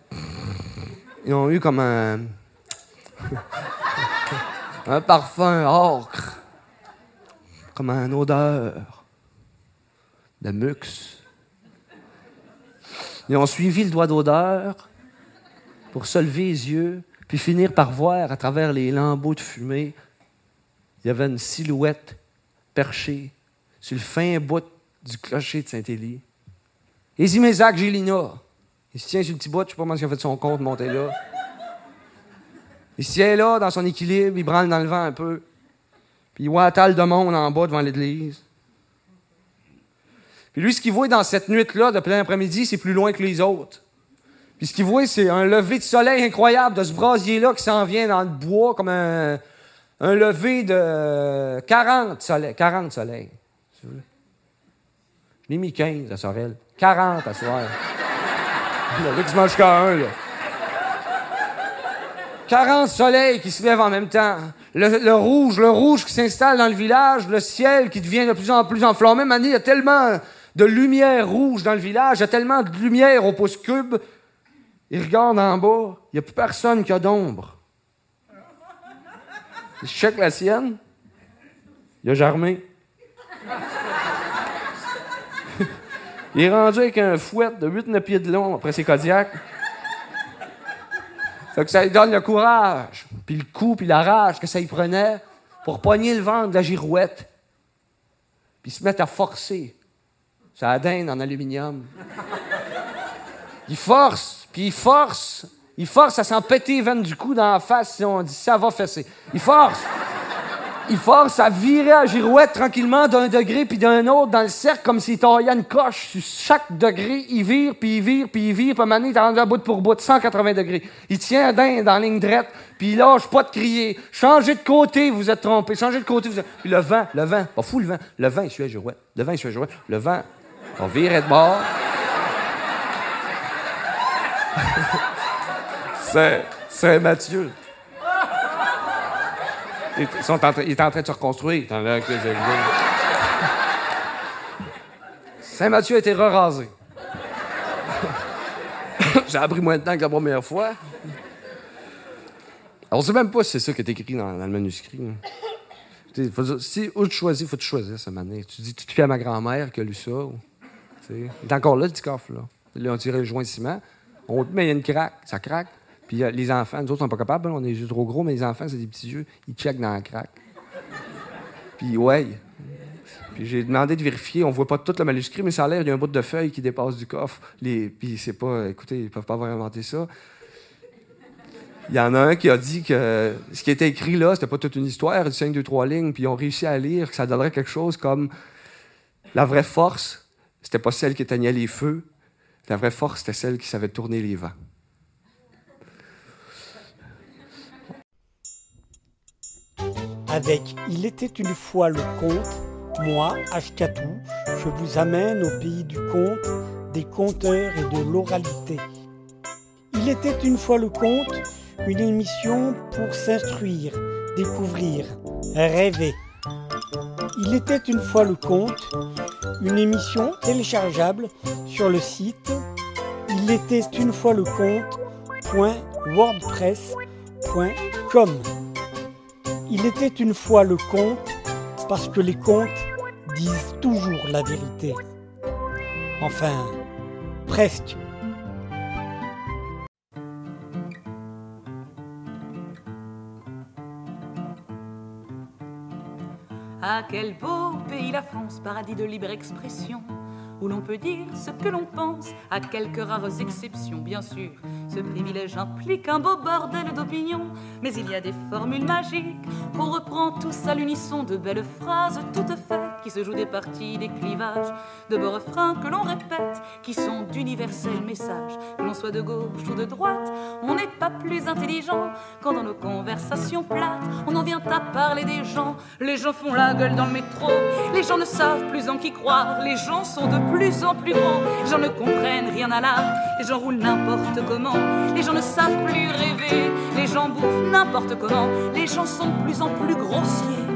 ils ont eu comme un. un parfum ocre, comme une odeur de mux. Ils ont suivi le doigt d'odeur pour se lever les yeux, puis finir par voir à travers les lambeaux de fumée, il y avait une silhouette perchée sur le fin bout du clocher de Saint-Élie. Et Zimézac Gélina, il se tient sur le petit bout, je sais pas comment il a fait son compte monter là. Il se tient là, dans son équilibre, il branle dans le vent un peu. Puis il voit un tal de monde en bas devant l'église. Puis lui, ce qu'il voit dans cette nuit-là, de plein après-midi, c'est plus loin que les autres. Puis ce qu'il voit, c'est un lever de soleil incroyable de ce brasier-là qui s'en vient dans le bois comme un, lever de 40 soleils. 40 soleils. Je l'ai mis 15 à Sorel. 40 à soir. Le qui se mange qu'à un, là. 40 soleils qui se lèvent en même temps. Le, rouge, le rouge qui s'installe dans le village, le ciel qui devient de plus en plus enflammé. Maintenant, il y a tellement de lumière rouge dans le village, il y a tellement de lumière au pouce cube. Il regarde en bas, il n'y a plus personne qui a d'ombre. Il check la sienne, il a germé. il est rendu avec un fouet de 8-9 pieds de long après ses Kodiaks. Fait que ça lui donne le courage, puis le coup, puis la rage que ça y prenait pour pogner le ventre de la girouette, puis se mettre à forcer sa dinde en aluminium. Il force, puis il force, il force à s'en péter les du cou dans la face si on dit ça va fesser. Il force il force à virer à girouette tranquillement d'un degré puis d'un autre dans le cercle comme s'il taillait une coche. Sur chaque degré, il vire, puis il vire, puis il vire, puis à un moment donné, il rendu à bout pour bout, 180 degrés. Il tient d'un dans la ligne droite, puis il lâche pas de crier. Changez de côté, vous êtes trompé. Changez de côté, vous êtes... Puis le vent, le vent, pas fou le vent. Le vent, il suit à girouette. Le vent, il suit à girouette. Le vent, on vire de bord. c'est, c'est Mathieu. Ils sont en il est en train de se reconstruire. Saint-Mathieu a été rasé. J'ai appris moins de temps que la première fois. On ne sait même pas si c'est ça qui est écrit dans, le manuscrit. Faut, si où tu choisis, il faut te choisir cette manière. Tu dis, tu te à ma grand-mère qui a lu ça. il est encore là, le petit coffre. Là. là, on tire le joint de ciment. On te met une craque, ça craque. Puis euh, les enfants, nous autres, sont pas capables, on est juste trop gros, mais les enfants, c'est des petits yeux, ils checkent dans la craque. Puis, ouais. Puis j'ai demandé de vérifier, on voit pas tout le manuscrit, mais ça a l'air, il y a un bout de feuille qui dépasse du coffre. Puis c'est pas, écoutez, ils peuvent pas avoir inventé ça. Il y en a un qui a dit que ce qui était écrit là, c'était pas toute une histoire, du 5, 2, 3 lignes, puis ils ont réussi à lire que ça donnerait quelque chose comme la vraie force, c'était pas celle qui éteignait les feux, la vraie force, c'était celle qui savait tourner les vents. Avec Il était une fois le conte, moi, Ashkatou, je vous amène au pays du conte, des conteurs et de l'oralité. Il était une fois le conte, une émission pour s'instruire, découvrir, rêver. Il était une fois le conte, une émission téléchargeable sur le site il était une fois le conte.wordpress.com. Il était une fois le conte parce que les contes disent toujours la vérité. Enfin, presque. Ah, quel beau pays la France, paradis de libre expression, où l'on peut dire ce que l'on pense, à quelques rares exceptions, bien sûr. Ce privilège implique un beau bordel d'opinion, mais il y a des formules magiques qu'on reprend tous à l'unisson, de belles phrases toutes faites qui se jouent des parties, des clivages, de beaux refrains que l'on répète, qui sont d'universels messages. Que l'on soit de gauche ou de droite, on n'est pas plus intelligent quand dans nos conversations plates, on en vient à parler des gens. Les gens font la gueule dans le métro, les gens ne savent plus en qui croire, les gens sont de plus en plus gros, les gens ne comprennent rien à l'art, les gens roulent n'importe comment, les gens ne savent plus rêver, les gens bouffent n'importe comment, les gens sont de plus en plus grossiers.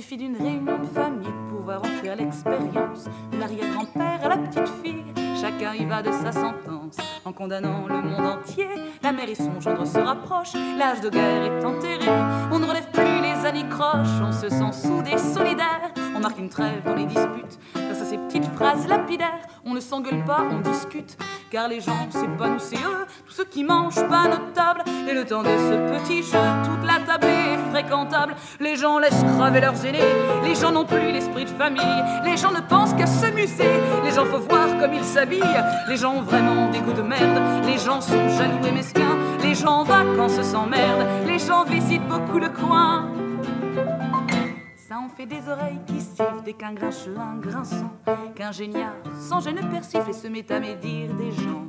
Suffit d'une réunion de famille pour pouvoir en faire l'expérience. L'arrière-grand-père à la petite fille, chacun y va de sa sentence. En condamnant le monde entier, la mère et son gendre se rapprochent. L'âge de guerre est enterré, on ne relève plus les anicroches. On se sent soudés, solidaires. On marque une trêve dans les disputes. Face à ces petites phrases lapidaires, on ne s'engueule pas, on discute. Car les gens, c'est pas nous, c'est eux, tous ceux qui mangent pas notre table. Et le temps de ce petit jeu, toute la table est fréquentable. Les gens laissent crever leurs aînés, les gens n'ont plus l'esprit de famille. Les gens ne pensent qu'à se muser, les gens faut voir comme ils s'habillent. Les gens ont vraiment des goûts de merde, les gens sont jaloux et mesquins. Les gens en vacances s'emmerdent, les gens visitent beaucoup le coin. Des oreilles qui sifflent dès qu'un grincheux, un grinçant, qu'un génial sans gêne persifle et se met à médire des gens.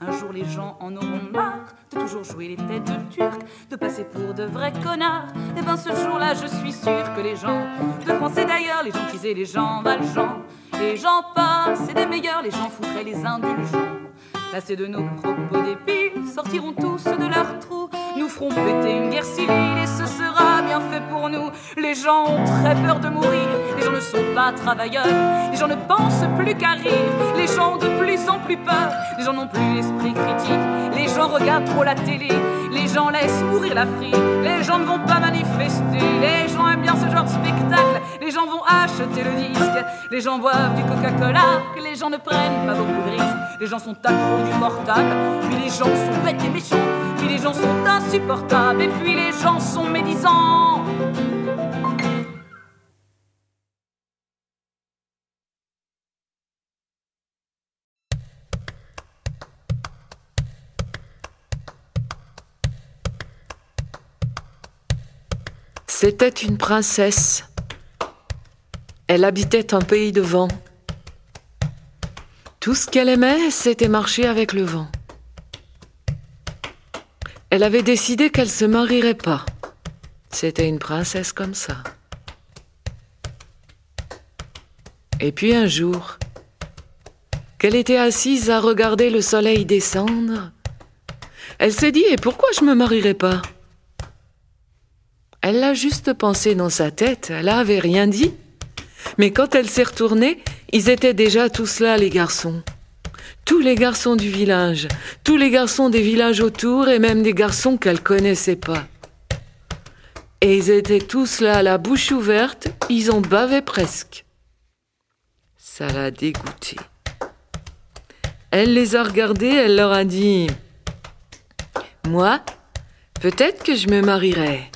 Un jour les gens en auront marre de toujours jouer les têtes de turcs, de passer pour de vrais connards. Et ben ce jour-là, je suis sûr que les gens de France et d'ailleurs, les gens qui les gens Valjean, les gens passent et des meilleurs, les gens foutraient les indulgents. Lassés de nos propos débiles, sortiront tous de leur trou, nous ferons péter une guerre civile et ce sera bien fait pour nous. Les gens ont très peur de mourir, les gens ne sont pas travailleurs, les gens ne pensent plus qu'à rire, les gens ont de plus en plus peur, les gens n'ont plus l'esprit critique, les gens regardent trop la télé, les gens laissent mourir la frie, les gens ne vont pas manifester, les gens aiment bien ce genre de spectacle, les gens vont acheter le disque, les gens boivent du Coca-Cola, les gens ne prennent pas beaucoup de risques, les gens sont accros du portable, puis les gens sont bêtes et méchants, puis les gens sont insupportables, et puis les gens sont médisants. C'était une princesse. Elle habitait un pays de vent. Tout ce qu'elle aimait, c'était marcher avec le vent. Elle avait décidé qu'elle se marierait pas. C'était une princesse comme ça. Et puis un jour, qu'elle était assise à regarder le soleil descendre, elle s'est dit Et pourquoi je me marierais pas? Elle l'a juste pensé dans sa tête, elle n'avait rien dit. Mais quand elle s'est retournée, ils étaient déjà tous là, les garçons. Tous les garçons du village, tous les garçons des villages autour et même des garçons qu'elle connaissait pas. Et ils étaient tous là, la bouche ouverte, ils en bavaient presque. Ça l'a dégoûtée. Elle les a regardés, elle leur a dit Moi, peut-être que je me marierai,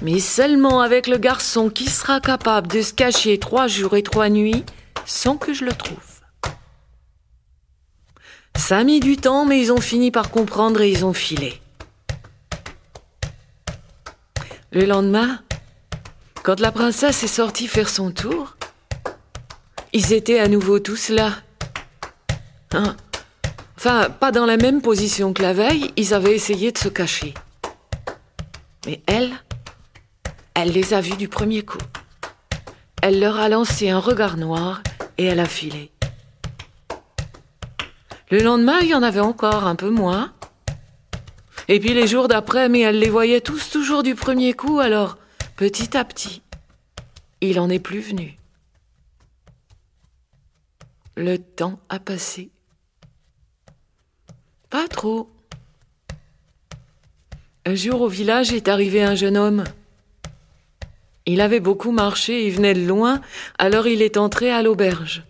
mais seulement avec le garçon qui sera capable de se cacher trois jours et trois nuits sans que je le trouve. Ça a mis du temps, mais ils ont fini par comprendre et ils ont filé. Le lendemain, quand la princesse est sortie faire son tour, ils étaient à nouveau tous là. Hein? Enfin, pas dans la même position que la veille, ils avaient essayé de se cacher. Mais elle, elle les a vus du premier coup. Elle leur a lancé un regard noir et elle a filé. Le lendemain, il y en avait encore un peu moins. Et puis les jours d'après, mais elle les voyait tous toujours du premier coup, alors petit à petit, il en est plus venu. Le temps a passé. Pas trop. Un jour au village est arrivé un jeune homme. Il avait beaucoup marché, il venait de loin, alors il est entré à l'auberge.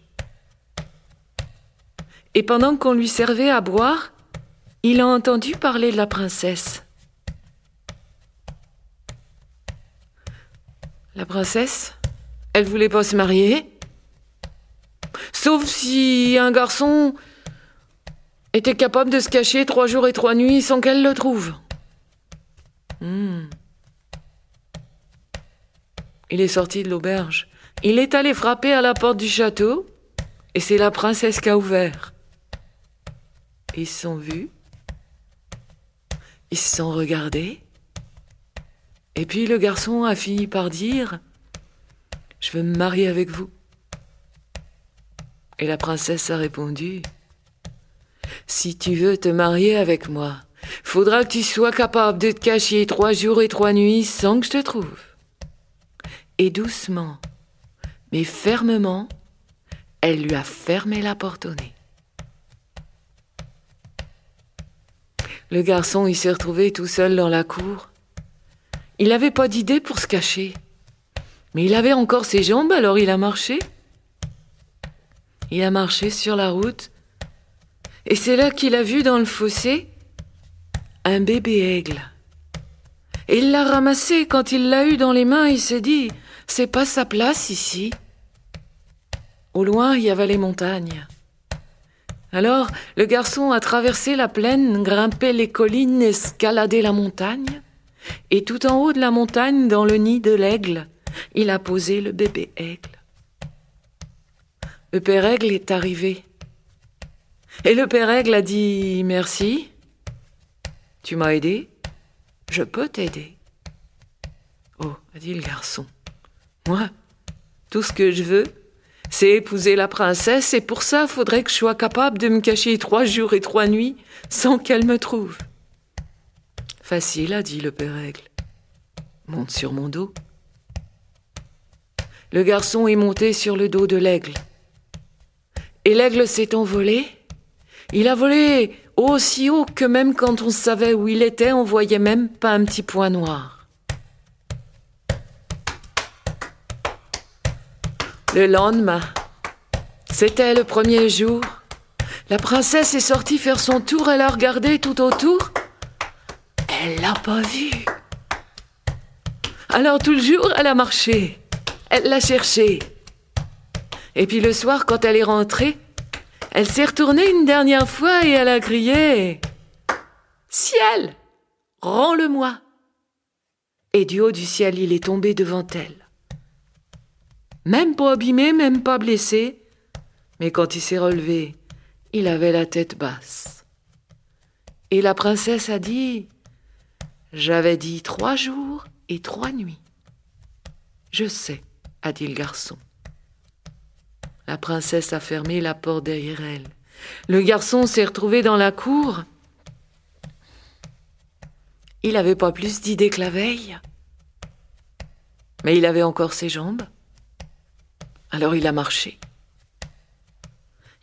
Et pendant qu'on lui servait à boire, il a entendu parler de la princesse. La princesse, elle voulait pas se marier. Sauf si un garçon était capable de se cacher trois jours et trois nuits sans qu'elle le trouve. Hmm. Il est sorti de l'auberge. Il est allé frapper à la porte du château et c'est la princesse qui a ouvert. Ils sont vus. Ils se sont regardés. Et puis le garçon a fini par dire Je veux me marier avec vous. Et la princesse a répondu Si tu veux te marier avec moi, faudra que tu sois capable de te cacher trois jours et trois nuits sans que je te trouve. Et doucement, mais fermement, elle lui a fermé la porte au nez. Le garçon, il s'est retrouvé tout seul dans la cour. Il n'avait pas d'idée pour se cacher. Mais il avait encore ses jambes, alors il a marché. Il a marché sur la route. Et c'est là qu'il a vu dans le fossé un bébé aigle. Et il l'a ramassé. Quand il l'a eu dans les mains, il s'est dit C'est pas sa place ici. Au loin, il y avait les montagnes. Alors, le garçon a traversé la plaine, grimpé les collines, escaladé la montagne, et tout en haut de la montagne, dans le nid de l'aigle, il a posé le bébé aigle. Le père aigle est arrivé. Et le père aigle a dit Merci, tu m'as aidé, je peux t'aider. Oh, a dit le garçon, moi, tout ce que je veux, c'est épouser la princesse, et pour ça, faudrait que je sois capable de me cacher trois jours et trois nuits sans qu'elle me trouve. Facile, a dit le père Aigle. Monte sur mon dos. Le garçon est monté sur le dos de l'aigle. Et l'aigle s'est envolé. Il a volé aussi haut que même quand on savait où il était, on voyait même pas un petit point noir. Le lendemain, c'était le premier jour. La princesse est sortie faire son tour, elle a regardé tout autour. Elle l'a pas vu. Alors tout le jour, elle a marché. Elle l'a cherché. Et puis le soir, quand elle est rentrée, elle s'est retournée une dernière fois et elle a crié Ciel, rends-le-moi. Et du haut du ciel, il est tombé devant elle. Même pas abîmé, même pas blessé. Mais quand il s'est relevé, il avait la tête basse. Et la princesse a dit J'avais dit trois jours et trois nuits. Je sais, a dit le garçon. La princesse a fermé la porte derrière elle. Le garçon s'est retrouvé dans la cour. Il n'avait pas plus d'idées que la veille. Mais il avait encore ses jambes. Alors il a marché.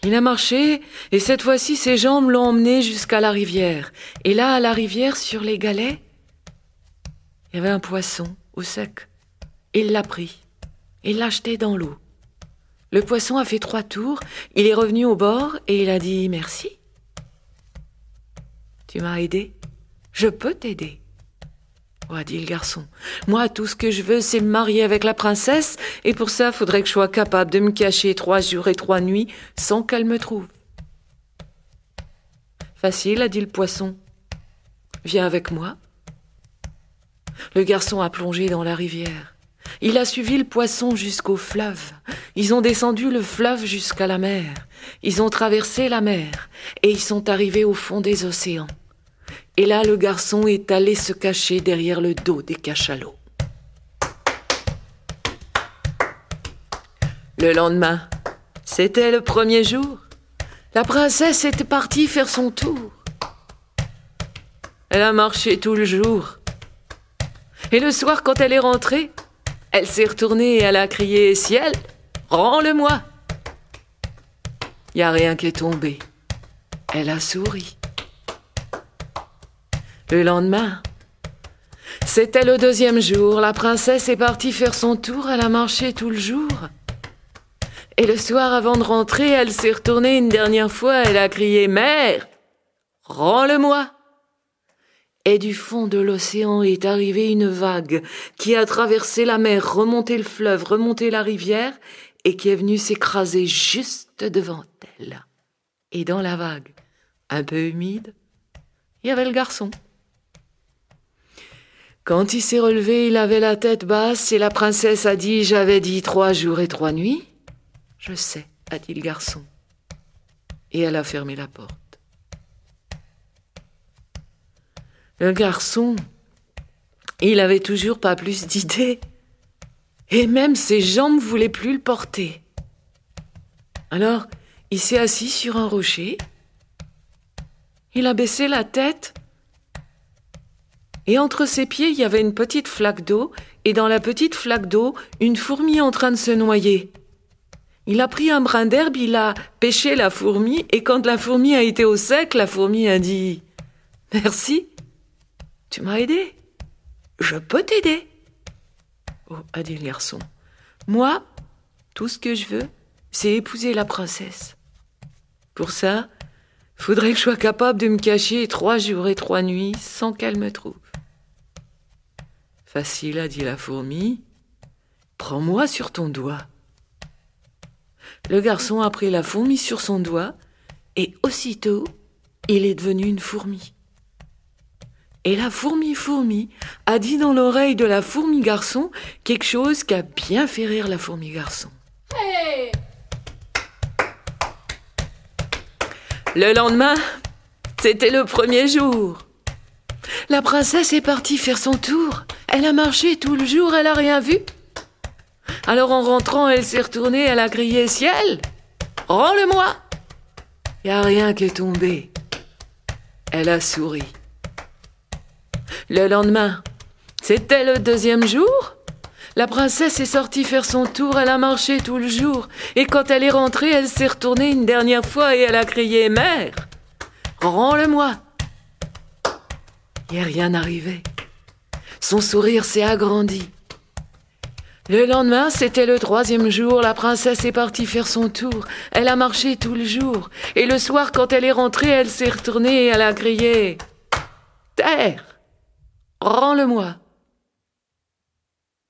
Il a marché, et cette fois-ci ses jambes l'ont emmené jusqu'à la rivière. Et là, à la rivière, sur les galets, il y avait un poisson au sec. Il l'a pris. Il l'a jeté dans l'eau. Le poisson a fait trois tours, il est revenu au bord et il a dit merci. Tu m'as aidé Je peux t'aider. Dit le garçon. Moi, tout ce que je veux, c'est me marier avec la princesse, et pour ça, faudrait que je sois capable de me cacher trois jours et trois nuits sans qu'elle me trouve. Facile, a dit le poisson. Viens avec moi. Le garçon a plongé dans la rivière. Il a suivi le poisson jusqu'au fleuve. Ils ont descendu le fleuve jusqu'à la mer. Ils ont traversé la mer et ils sont arrivés au fond des océans. Et là, le garçon est allé se cacher derrière le dos des cachalots. Le lendemain, c'était le premier jour. La princesse était partie faire son tour. Elle a marché tout le jour. Et le soir, quand elle est rentrée, elle s'est retournée et elle a crié Ciel, rends-le-moi. Il n'y a rien qui est tombé. Elle a souri le lendemain. C'était le deuxième jour, la princesse est partie faire son tour, elle a marché tout le jour. Et le soir, avant de rentrer, elle s'est retournée une dernière fois, elle a crié Mère, rends-le-moi. et du fond de l'océan est arrivée une vague qui a traversé la mer, remonté le fleuve, remonté la rivière, et qui est venue s'écraser juste devant elle. Et dans la vague, un peu humide, il y avait le garçon. Quand il s'est relevé, il avait la tête basse et la princesse a dit J'avais dit trois jours et trois nuits. Je sais, a dit le garçon. Et elle a fermé la porte. Le garçon, il avait toujours pas plus d'idées. Et même ses jambes voulaient plus le porter. Alors, il s'est assis sur un rocher. Il a baissé la tête. Et entre ses pieds, il y avait une petite flaque d'eau, et dans la petite flaque d'eau, une fourmi en train de se noyer. Il a pris un brin d'herbe, il a pêché la fourmi, et quand la fourmi a été au sec, la fourmi a dit Merci. Tu m'as aidé. Je peux t'aider. Oh, a dit le garçon. Moi, tout ce que je veux, c'est épouser la princesse. Pour ça, faudrait que je sois capable de me cacher trois jours et trois nuits sans qu'elle me trouve. Facile, a dit la fourmi. Prends-moi sur ton doigt. Le garçon a pris la fourmi sur son doigt et aussitôt, il est devenu une fourmi. Et la fourmi fourmi a dit dans l'oreille de la fourmi garçon quelque chose qui a bien fait rire la fourmi garçon. le lendemain, c'était le premier jour. La princesse est partie faire son tour. Elle a marché tout le jour, elle a rien vu. Alors en rentrant, elle s'est retournée, elle a crié Ciel, rends-le-moi. Y a rien qui est tombé. Elle a souri. Le lendemain, c'était le deuxième jour. La princesse est sortie faire son tour, elle a marché tout le jour, et quand elle est rentrée, elle s'est retournée une dernière fois et elle a crié Mère, rends-le-moi. Il a rien arrivé. Son sourire s'est agrandi. Le lendemain, c'était le troisième jour, la princesse est partie faire son tour. Elle a marché tout le jour. Et le soir, quand elle est rentrée, elle s'est retournée et elle a crié Terre Rends-le-moi.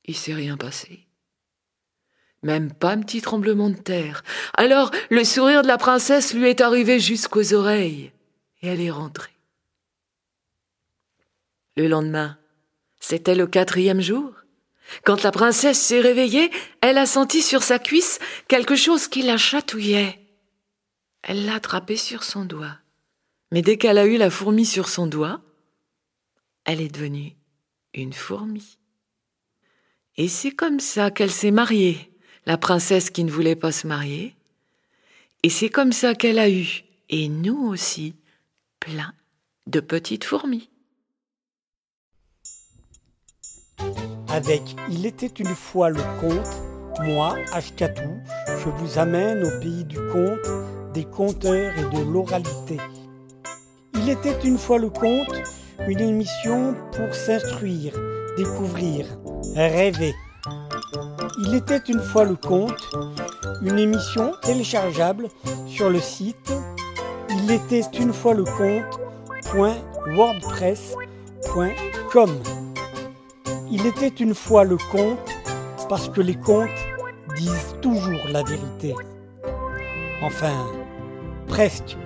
Il s'est rien passé. Même pas un petit tremblement de terre. Alors le sourire de la princesse lui est arrivé jusqu'aux oreilles, et elle est rentrée. Le lendemain, c'était le quatrième jour. Quand la princesse s'est réveillée, elle a senti sur sa cuisse quelque chose qui la chatouillait. Elle l'a attrapé sur son doigt. Mais dès qu'elle a eu la fourmi sur son doigt, elle est devenue une fourmi. Et c'est comme ça qu'elle s'est mariée, la princesse qui ne voulait pas se marier. Et c'est comme ça qu'elle a eu, et nous aussi, plein de petites fourmis. Avec Il était une fois le conte, moi, Ashkatou, je vous amène au pays du conte, des conteurs et de l'oralité. Il était une fois le conte, une émission pour s'instruire, découvrir, rêver. Il était une fois le conte, une émission téléchargeable sur le site il était une fois le conte.wordpress.com. Il était une fois le conte parce que les contes disent toujours la vérité. Enfin, presque.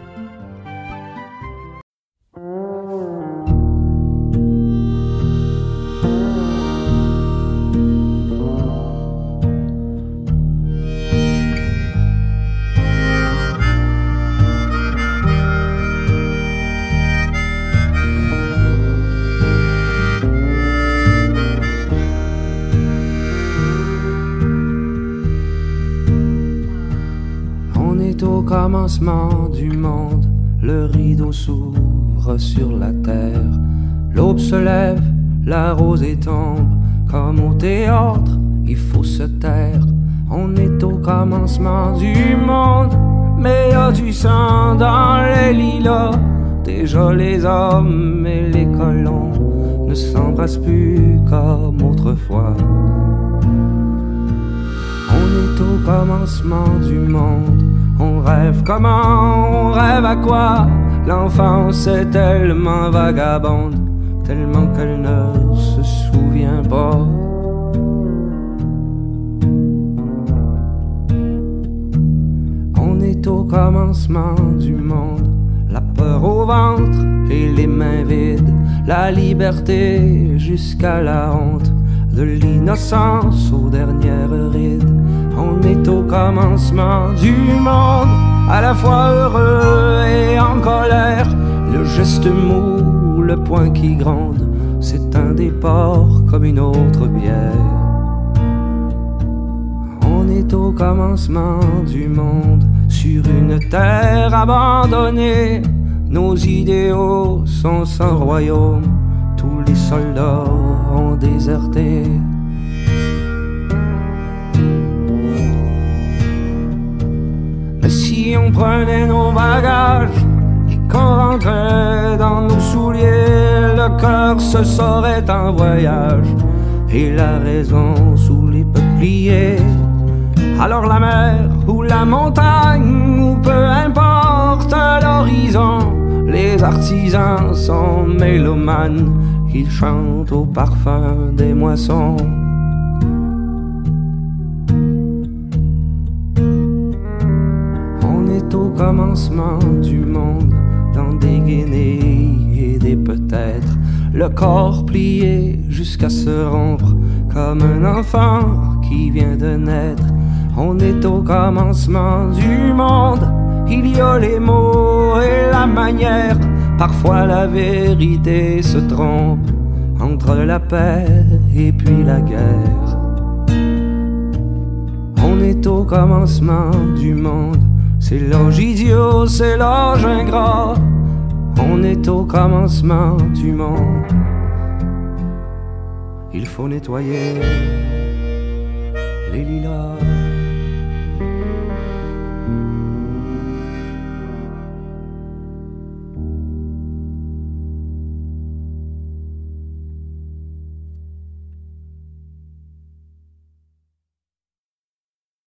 Du monde, le rideau s'ouvre sur la terre. L'aube se lève, la rosée tombe, comme au théâtre, il faut se taire. On est au commencement du monde, mais y a du sang dans les lilas. Déjà les hommes et les colons ne s'embrassent plus comme autrefois. On est au commencement du monde. On rêve comment, on rêve à quoi L'enfance est tellement vagabonde, tellement qu'elle ne se souvient pas. On est au commencement du monde, la peur au ventre et les mains vides, la liberté jusqu'à la honte, de l'innocence aux dernières rides. On est au commencement du monde, à la fois heureux et en colère, le geste mou, le poing qui gronde, c'est un départ comme une autre bière. On est au commencement du monde, sur une terre abandonnée. Nos idéaux sont sans royaume, tous les soldats ont déserté. Si on prenait nos bagages et qu'on rentrait dans nos souliers, le cœur se saurait en voyage et la raison sous les peupliers. Alors la mer ou la montagne ou peu importe l'horizon, les artisans sont mélomanes, ils chantent au parfum des moissons. Commencement du monde, dans des guenilles et des peut-être, le corps plié jusqu'à se rompre, comme un enfant qui vient de naître. On est au commencement du monde, il y a les mots et la manière, parfois la vérité se trompe entre la paix et puis la guerre. On est au commencement du monde, c'est l'âge idiot, c'est l'âge ingrat. On est au commencement du monde. Il faut nettoyer les lilas.